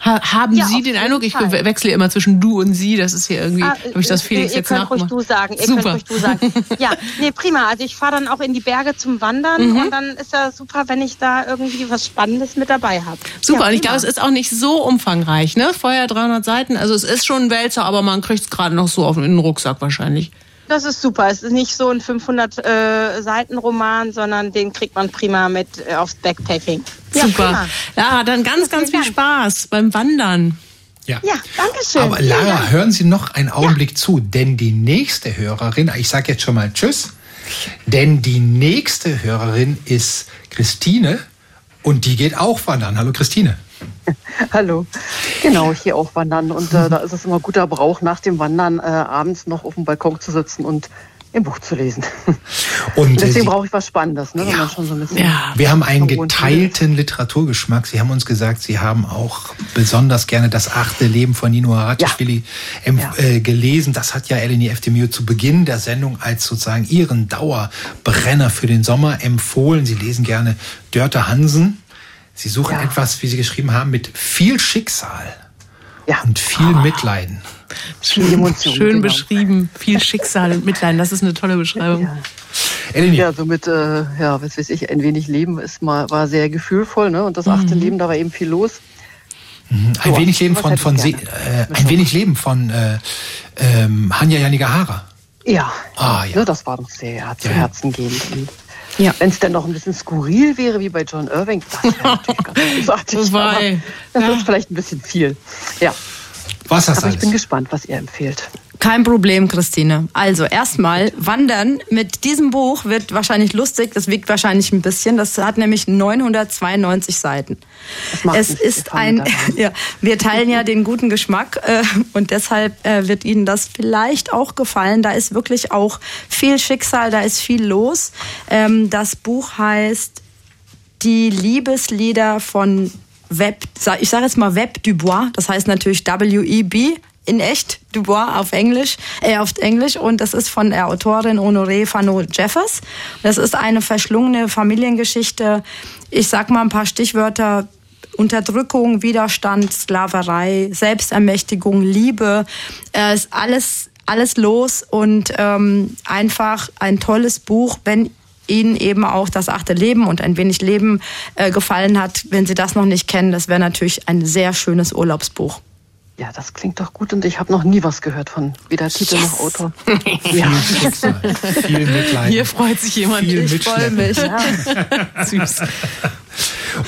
Haben ja, Sie den Eindruck, ich Fall. wechsle immer zwischen du und sie, das ist hier irgendwie, ah, habe ich das Felix ihr jetzt könnt ruhig du sagen, ihr super. könnt ruhig du sagen. *laughs* Ja, nee, prima. Also ich fahre dann auch in die Berge zum Wandern mhm. und dann ist ja super, wenn ich da irgendwie was Spannendes mit dabei habe. Super, ja, und ich glaube, es ist auch nicht so umfangreich, ne? Vorher 300 Seiten, also es ist schon ein Wälzer, aber man kriegt es gerade noch so auf den Rucksack wahrscheinlich. Das ist super. Es ist nicht so ein 500 äh, Seiten Roman, sondern den kriegt man prima mit äh, aufs Backpacking. Ja, super. Prima. Ja, dann ganz, ganz viel Spaß beim Wandern. Ja. ja, danke schön. Aber Lara, hören Sie noch einen Augenblick ja. zu, denn die nächste Hörerin, ich sage jetzt schon mal Tschüss, denn die nächste Hörerin ist Christine und die geht auch wandern. Hallo Christine. *laughs* Hallo. Genau, hier auch wandern. Und äh, da ist es immer guter Brauch, nach dem Wandern äh, abends noch auf dem Balkon zu sitzen und im Buch zu lesen. *laughs* Und deswegen brauche ich was Spannendes, ne? Ja, so ein ja. Wir haben einen geteilten Literaturgeschmack. Sie haben uns gesagt, Sie haben auch besonders gerne das achte Leben von Nino Haratischvili ja. ja. äh, gelesen. Das hat ja Eleni Eftemio zu Beginn der Sendung als sozusagen ihren Dauerbrenner für den Sommer empfohlen. Sie lesen gerne Dörte Hansen. Sie suchen ja. etwas, wie Sie geschrieben haben, mit viel Schicksal ja. und viel oh. Mitleiden. Schön, Emotionen, Schön genau. beschrieben, viel Schicksal und Mitleiden. Das ist eine tolle Beschreibung. Ja. Eleni. Ja, so mit, äh, ja, was weiß ich, ein wenig Leben ist mal, war sehr gefühlvoll, ne? Und das achte mhm. Leben, da war eben viel los. Mhm. Ein, so, wenig Leben von, von äh, ein wenig Leben von äh, ähm, Hanya Yanigahara. Ja. Ah, ja. das war doch sehr zu ja. Herzen gehend. Ja. Wenn es denn noch ein bisschen skurril wäre, wie bei John Irving, das wäre *laughs* natürlich ganz großartig. Das ist vielleicht ein bisschen viel. Ja. Was hast Aber ich bin gespannt, was ihr empfehlt. Kein Problem, Christine. Also erstmal Wandern mit diesem Buch wird wahrscheinlich lustig. Das wiegt wahrscheinlich ein bisschen. Das hat nämlich 992 Seiten. es ist ein, *laughs* ja, wir teilen ja den guten Geschmack äh, und deshalb äh, wird Ihnen das vielleicht auch gefallen. Da ist wirklich auch viel Schicksal, da ist viel los. Ähm, das Buch heißt Die Liebeslieder von Web, ich sage jetzt mal Web Dubois. Das heißt natürlich W-E-B in echt Dubois auf Englisch, äh, auf Englisch und das ist von der Autorin Honoré Fano Jeffers. Das ist eine verschlungene Familiengeschichte. Ich sag mal ein paar Stichwörter. Unterdrückung, Widerstand, Sklaverei, Selbstermächtigung, Liebe, äh, ist alles alles los und ähm, einfach ein tolles Buch, wenn Ihnen eben auch das achte Leben und ein wenig Leben äh, gefallen hat. Wenn Sie das noch nicht kennen, das wäre natürlich ein sehr schönes Urlaubsbuch. Ja, das klingt doch gut und ich habe noch nie was gehört von weder Titel yes. noch Autor. *laughs* ja. Viel Mitleid. Hier freut sich jemand. Viel ich freue mich. Ja. *laughs* Süß.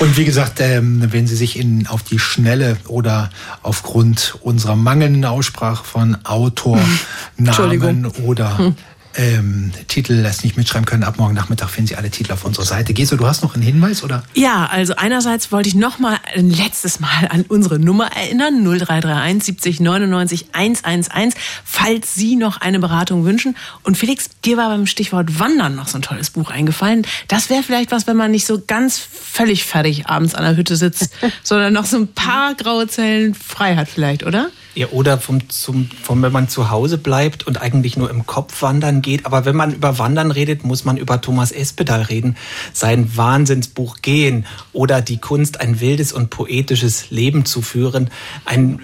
Und wie gesagt, ähm, wenn Sie sich in, auf die Schnelle oder aufgrund unserer mangelnden Aussprache von Autornamen oder hm ähm, Titel das nicht mitschreiben können. Ab morgen Nachmittag finden Sie alle Titel auf unserer Seite. Geso, du hast noch einen Hinweis, oder? Ja, also einerseits wollte ich noch mal ein letztes Mal an unsere Nummer erinnern. 0331 70 99 111, falls Sie noch eine Beratung wünschen. Und Felix, dir war beim Stichwort Wandern noch so ein tolles Buch eingefallen. Das wäre vielleicht was, wenn man nicht so ganz völlig fertig abends an der Hütte sitzt, *laughs* sondern noch so ein paar graue Zellen frei hat vielleicht, oder? Ja, oder vom, zum, vom, wenn man zu Hause bleibt und eigentlich nur im Kopf wandern geht. Aber wenn man über Wandern redet, muss man über Thomas Espedal reden. Sein Wahnsinnsbuch Gehen oder die Kunst, ein wildes und poetisches Leben zu führen. Ein,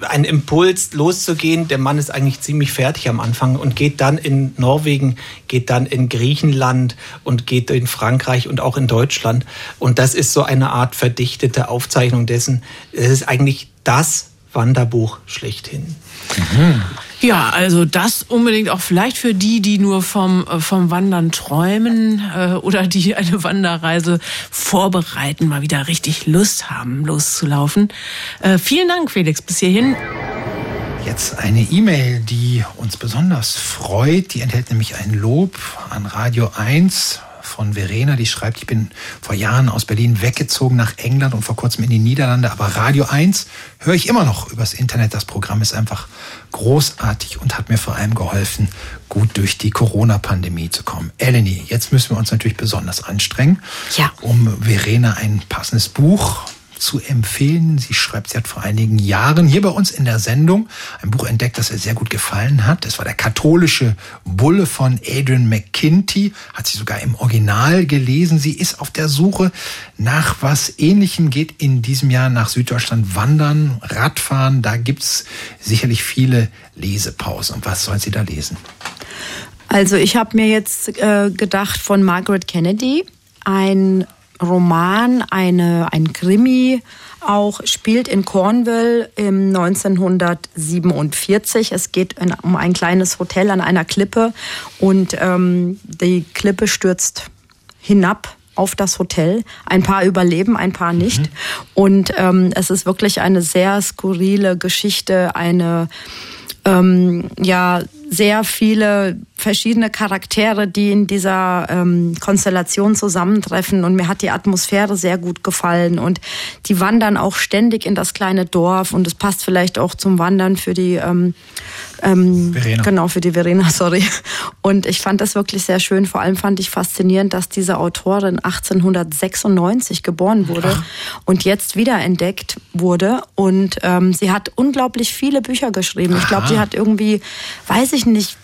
äh, ein Impuls loszugehen. Der Mann ist eigentlich ziemlich fertig am Anfang und geht dann in Norwegen, geht dann in Griechenland und geht in Frankreich und auch in Deutschland. Und das ist so eine Art verdichtete Aufzeichnung dessen. Es ist eigentlich das, Wanderbuch schlechthin. Mhm. Ja, also das unbedingt auch vielleicht für die, die nur vom, äh, vom Wandern träumen äh, oder die eine Wanderreise vorbereiten, mal wieder richtig Lust haben, loszulaufen. Äh, vielen Dank, Felix, bis hierhin. Jetzt eine E-Mail, die uns besonders freut. Die enthält nämlich ein Lob an Radio 1 von Verena, die schreibt, ich bin vor Jahren aus Berlin weggezogen nach England und vor kurzem in die Niederlande, aber Radio 1 höre ich immer noch übers Internet. Das Programm ist einfach großartig und hat mir vor allem geholfen, gut durch die Corona-Pandemie zu kommen. Eleni, jetzt müssen wir uns natürlich besonders anstrengen, ja. um Verena ein passendes Buch zu empfehlen. Sie schreibt, sie hat vor einigen Jahren hier bei uns in der Sendung ein Buch entdeckt, das ihr sehr gut gefallen hat. Das war der katholische Bulle von Adrian McKinty. Hat sie sogar im Original gelesen. Sie ist auf der Suche nach was Ähnlichem, geht in diesem Jahr nach Süddeutschland wandern, Radfahren. Da gibt's sicherlich viele Lesepausen. Und was soll sie da lesen? Also ich habe mir jetzt äh, gedacht von Margaret Kennedy, ein Roman, eine, ein Krimi auch, spielt in Cornwall im 1947. Es geht in, um ein kleines Hotel an einer Klippe und ähm, die Klippe stürzt hinab auf das Hotel. Ein paar überleben, ein paar nicht. Mhm. Und ähm, es ist wirklich eine sehr skurrile Geschichte, eine ähm, ja sehr viele verschiedene Charaktere, die in dieser ähm, Konstellation zusammentreffen. Und mir hat die Atmosphäre sehr gut gefallen. Und die wandern auch ständig in das kleine Dorf. Und es passt vielleicht auch zum Wandern für die ähm, ähm, Verena. Genau, für die Verena, *laughs* sorry. Und ich fand das wirklich sehr schön. Vor allem fand ich faszinierend, dass diese Autorin 1896 geboren wurde Ach. und jetzt wiederentdeckt wurde. Und ähm, sie hat unglaublich viele Bücher geschrieben. Aha. Ich glaube, sie hat irgendwie, weiß ich nicht,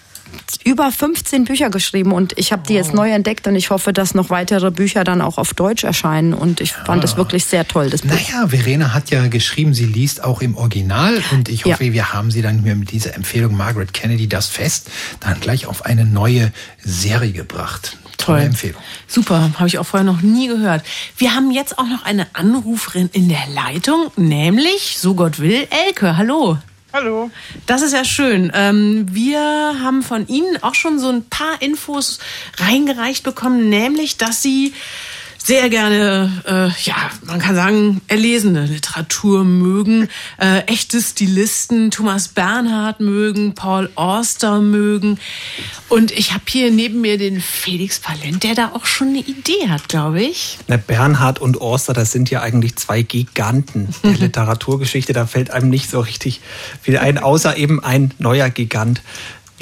über 15 Bücher geschrieben und ich habe die jetzt neu entdeckt und ich hoffe, dass noch weitere Bücher dann auch auf Deutsch erscheinen und ich ja. fand das wirklich sehr toll. Das Buch. Naja, Verena hat ja geschrieben, sie liest auch im Original und ich hoffe, ja. wir haben sie dann mit dieser Empfehlung Margaret Kennedy das Fest dann gleich auf eine neue Serie gebracht. Toll. Empfehlung. Super, habe ich auch vorher noch nie gehört. Wir haben jetzt auch noch eine Anruferin in der Leitung, nämlich, so Gott will, Elke. Hallo. Hallo. Das ist ja schön. Ähm, wir haben von Ihnen auch schon so ein paar Infos reingereicht bekommen, nämlich, dass Sie sehr gerne, äh, ja, man kann sagen, erlesene Literatur mögen, äh, echte Stilisten, Thomas Bernhard mögen, Paul Auster mögen. Und ich habe hier neben mir den Felix Palent, der da auch schon eine Idee hat, glaube ich. Na, Bernhard und Auster, das sind ja eigentlich zwei Giganten der *laughs* Literaturgeschichte. Da fällt einem nicht so richtig viel ein, außer eben ein neuer Gigant.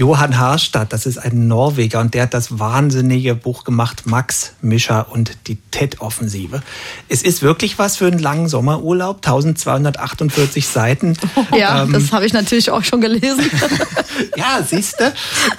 Johann Harstadt, das ist ein Norweger und der hat das wahnsinnige Buch gemacht, Max Mischer und die TED-Offensive. Es ist wirklich was für einen langen Sommerurlaub, 1248 Seiten. *laughs* Ja, ähm, das habe ich natürlich auch schon gelesen. *laughs* ja, siehste.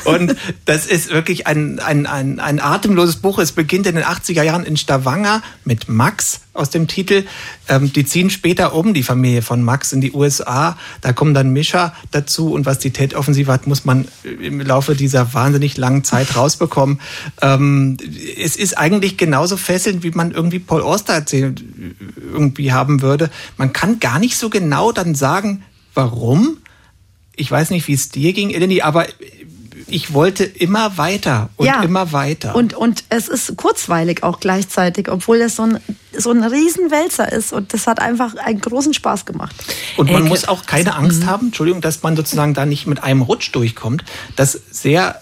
Und das ist wirklich ein, ein, ein, ein atemloses Buch. Es beginnt in den 80er Jahren in Stavanger mit Max aus dem Titel. Ähm, die ziehen später um, die Familie von Max, in die USA. Da kommen dann Mischa dazu. Und was die TED-Offensive hat, muss man im Laufe dieser wahnsinnig langen Zeit rausbekommen. Ähm, es ist eigentlich genauso fesselnd, wie man irgendwie Paul Auster erzählt, irgendwie haben würde. Man kann gar nicht so genau dann sagen, warum. Ich weiß nicht, wie es dir ging, Eleni, aber ich wollte immer weiter und ja. immer weiter. Und, und es ist kurzweilig auch gleichzeitig, obwohl es so ein, so ein Riesenwälzer ist. Und das hat einfach einen großen Spaß gemacht. Und man Ey, muss auch keine Angst haben, Entschuldigung, dass man sozusagen da nicht mit einem Rutsch durchkommt. Das sehr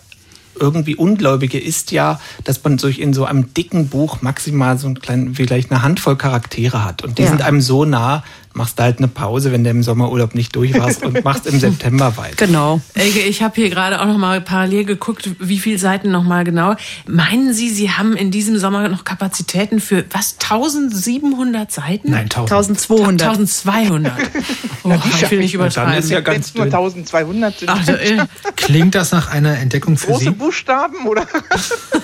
irgendwie Ungläubige ist ja, dass man sich in so einem dicken Buch maximal so ein klein, vielleicht eine Handvoll Charaktere hat. Und die ja. sind einem so nah, machst halt eine Pause, wenn du im Sommerurlaub nicht durch warst und *laughs* machst im September weiter. Genau. Ich habe hier gerade auch noch mal parallel geguckt, wie viele Seiten noch mal genau. Meinen Sie, Sie haben in diesem Sommer noch Kapazitäten für was 1700 Seiten? Nein, 1200. 1200. Oh, ich will nicht übertreiben. Dann ist ja ganz nur 1200 sind. Ach, äh. Klingt das nach einer Entdeckung für Große Sie? Buchstaben oder?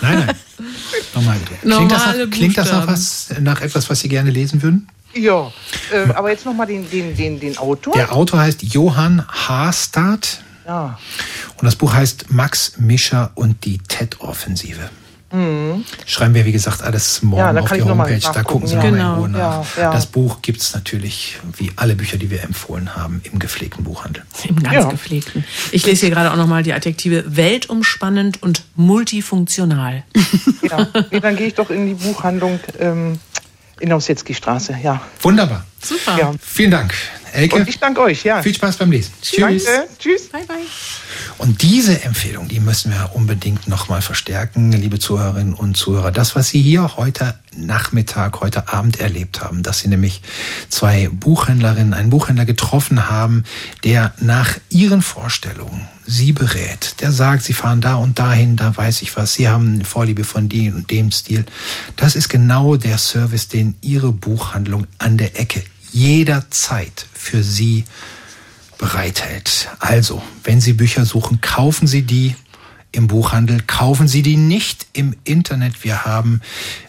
Nein, nein. *laughs* Normal. Klingt, das nach, klingt das nach, was, nach etwas, was Sie gerne lesen würden? Ja, äh, aber jetzt nochmal den, den, den, den Autor. Der Autor heißt Johann Haastad. Ja. Und das Buch heißt Max Mischer und die TED-Offensive. Mhm. Schreiben wir, wie gesagt, alles morgen ja, auf die Homepage. Da gucken Sie ja. genau. in nach. Ja, ja. Das Buch gibt es natürlich, wie alle Bücher, die wir empfohlen haben, im gepflegten Buchhandel. Im ganz gepflegten. Ich lese hier gerade auch nochmal die Adjektive weltumspannend und multifunktional. Ja, dann gehe ich doch in die Buchhandlung. Ähm, in der Ossietzky-Straße, ja. Wunderbar. Super. Ja. Vielen Dank, Elke. Und ich danke euch, ja. Viel Spaß beim Lesen. Tschüss. Danke. Tschüss. Bye, bye. Und diese Empfehlung, die müssen wir unbedingt nochmal verstärken, liebe Zuhörerinnen und Zuhörer. Das, was Sie hier heute Nachmittag, heute Abend erlebt haben, dass Sie nämlich zwei Buchhändlerinnen, einen Buchhändler getroffen haben, der nach Ihren Vorstellungen Sie berät. Der sagt, Sie fahren da und dahin, da weiß ich was. Sie haben eine Vorliebe von dem und dem Stil. Das ist genau der Service, den Ihre Buchhandlung an der Ecke jederzeit für Sie bereithält. Also, wenn Sie Bücher suchen, kaufen Sie die im Buchhandel, kaufen Sie die nicht im Internet. Wir haben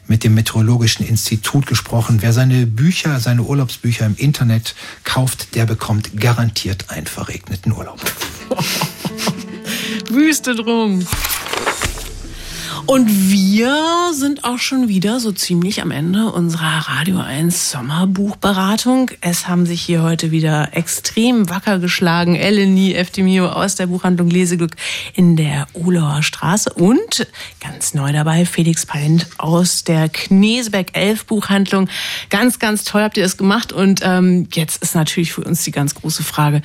mit dem Meteorologischen Institut gesprochen. Wer seine Bücher, seine Urlaubsbücher im Internet kauft, der bekommt garantiert einen verregneten Urlaub. *laughs* Wüste drum. Und wir sind auch schon wieder so ziemlich am Ende unserer Radio 1 Sommerbuchberatung. Es haben sich hier heute wieder extrem wacker geschlagen. Eleni Eftimio aus der Buchhandlung Leseglück in der Ulauer Straße und ganz neu dabei Felix Palent aus der Knesebeck 11 Buchhandlung. Ganz, ganz toll habt ihr das gemacht und ähm, jetzt ist natürlich für uns die ganz große Frage,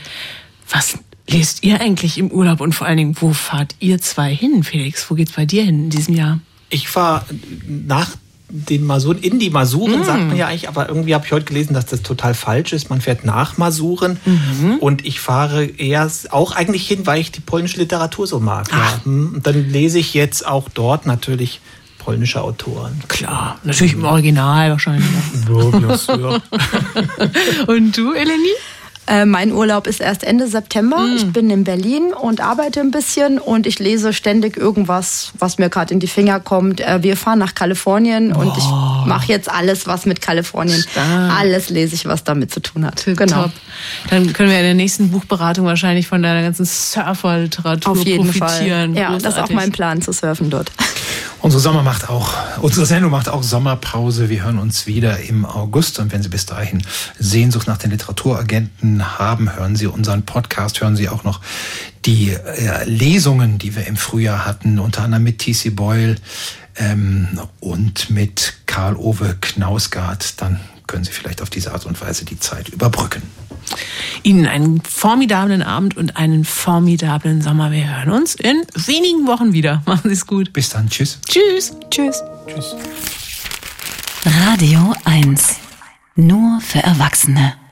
was lest ihr eigentlich im Urlaub und vor allen Dingen, wo fahrt ihr zwei hin, Felix? Wo geht's bei dir hin in diesem Jahr? Ich fahre nach den Masuren, in die Masuren mm. sagt man ja eigentlich, aber irgendwie habe ich heute gelesen, dass das total falsch ist. Man fährt nach Masuren mhm. und ich fahre eher auch eigentlich hin, weil ich die polnische Literatur so mag. Ja. Hm, und dann lese ich jetzt auch dort natürlich polnische Autoren. Klar, natürlich im Original wahrscheinlich. ja, *laughs* ja. *laughs* und du, Eleni? Äh, mein Urlaub ist erst Ende September. Mm. Ich bin in Berlin und arbeite ein bisschen und ich lese ständig irgendwas, was mir gerade in die Finger kommt. Äh, wir fahren nach Kalifornien oh. und ich mache jetzt alles, was mit Kalifornien, Stark. alles lese ich, was damit zu tun hat. Genau. Top. Dann können wir in der nächsten Buchberatung wahrscheinlich von deiner ganzen Surferliteratur Auf jeden profitieren. Fall. Ja, Großartig. das ist auch mein Plan, zu surfen dort. Unsere Sommer macht auch, unsere Sendung macht auch Sommerpause. Wir hören uns wieder im August. Und wenn Sie bis dahin Sehnsucht nach den Literaturagenten haben, hören Sie unseren Podcast, hören Sie auch noch die äh, Lesungen, die wir im Frühjahr hatten, unter anderem mit T.C. Boyle ähm, und mit Karl-Ove Knausgard. Dann können Sie vielleicht auf diese Art und Weise die Zeit überbrücken. Ihnen einen formidablen Abend und einen formidablen Sommer. Wir hören uns in wenigen Wochen wieder. *laughs* Machen Sie es gut. Bis dann. Tschüss. Tschüss. Tschüss. Tschüss. Radio 1. Nur für Erwachsene.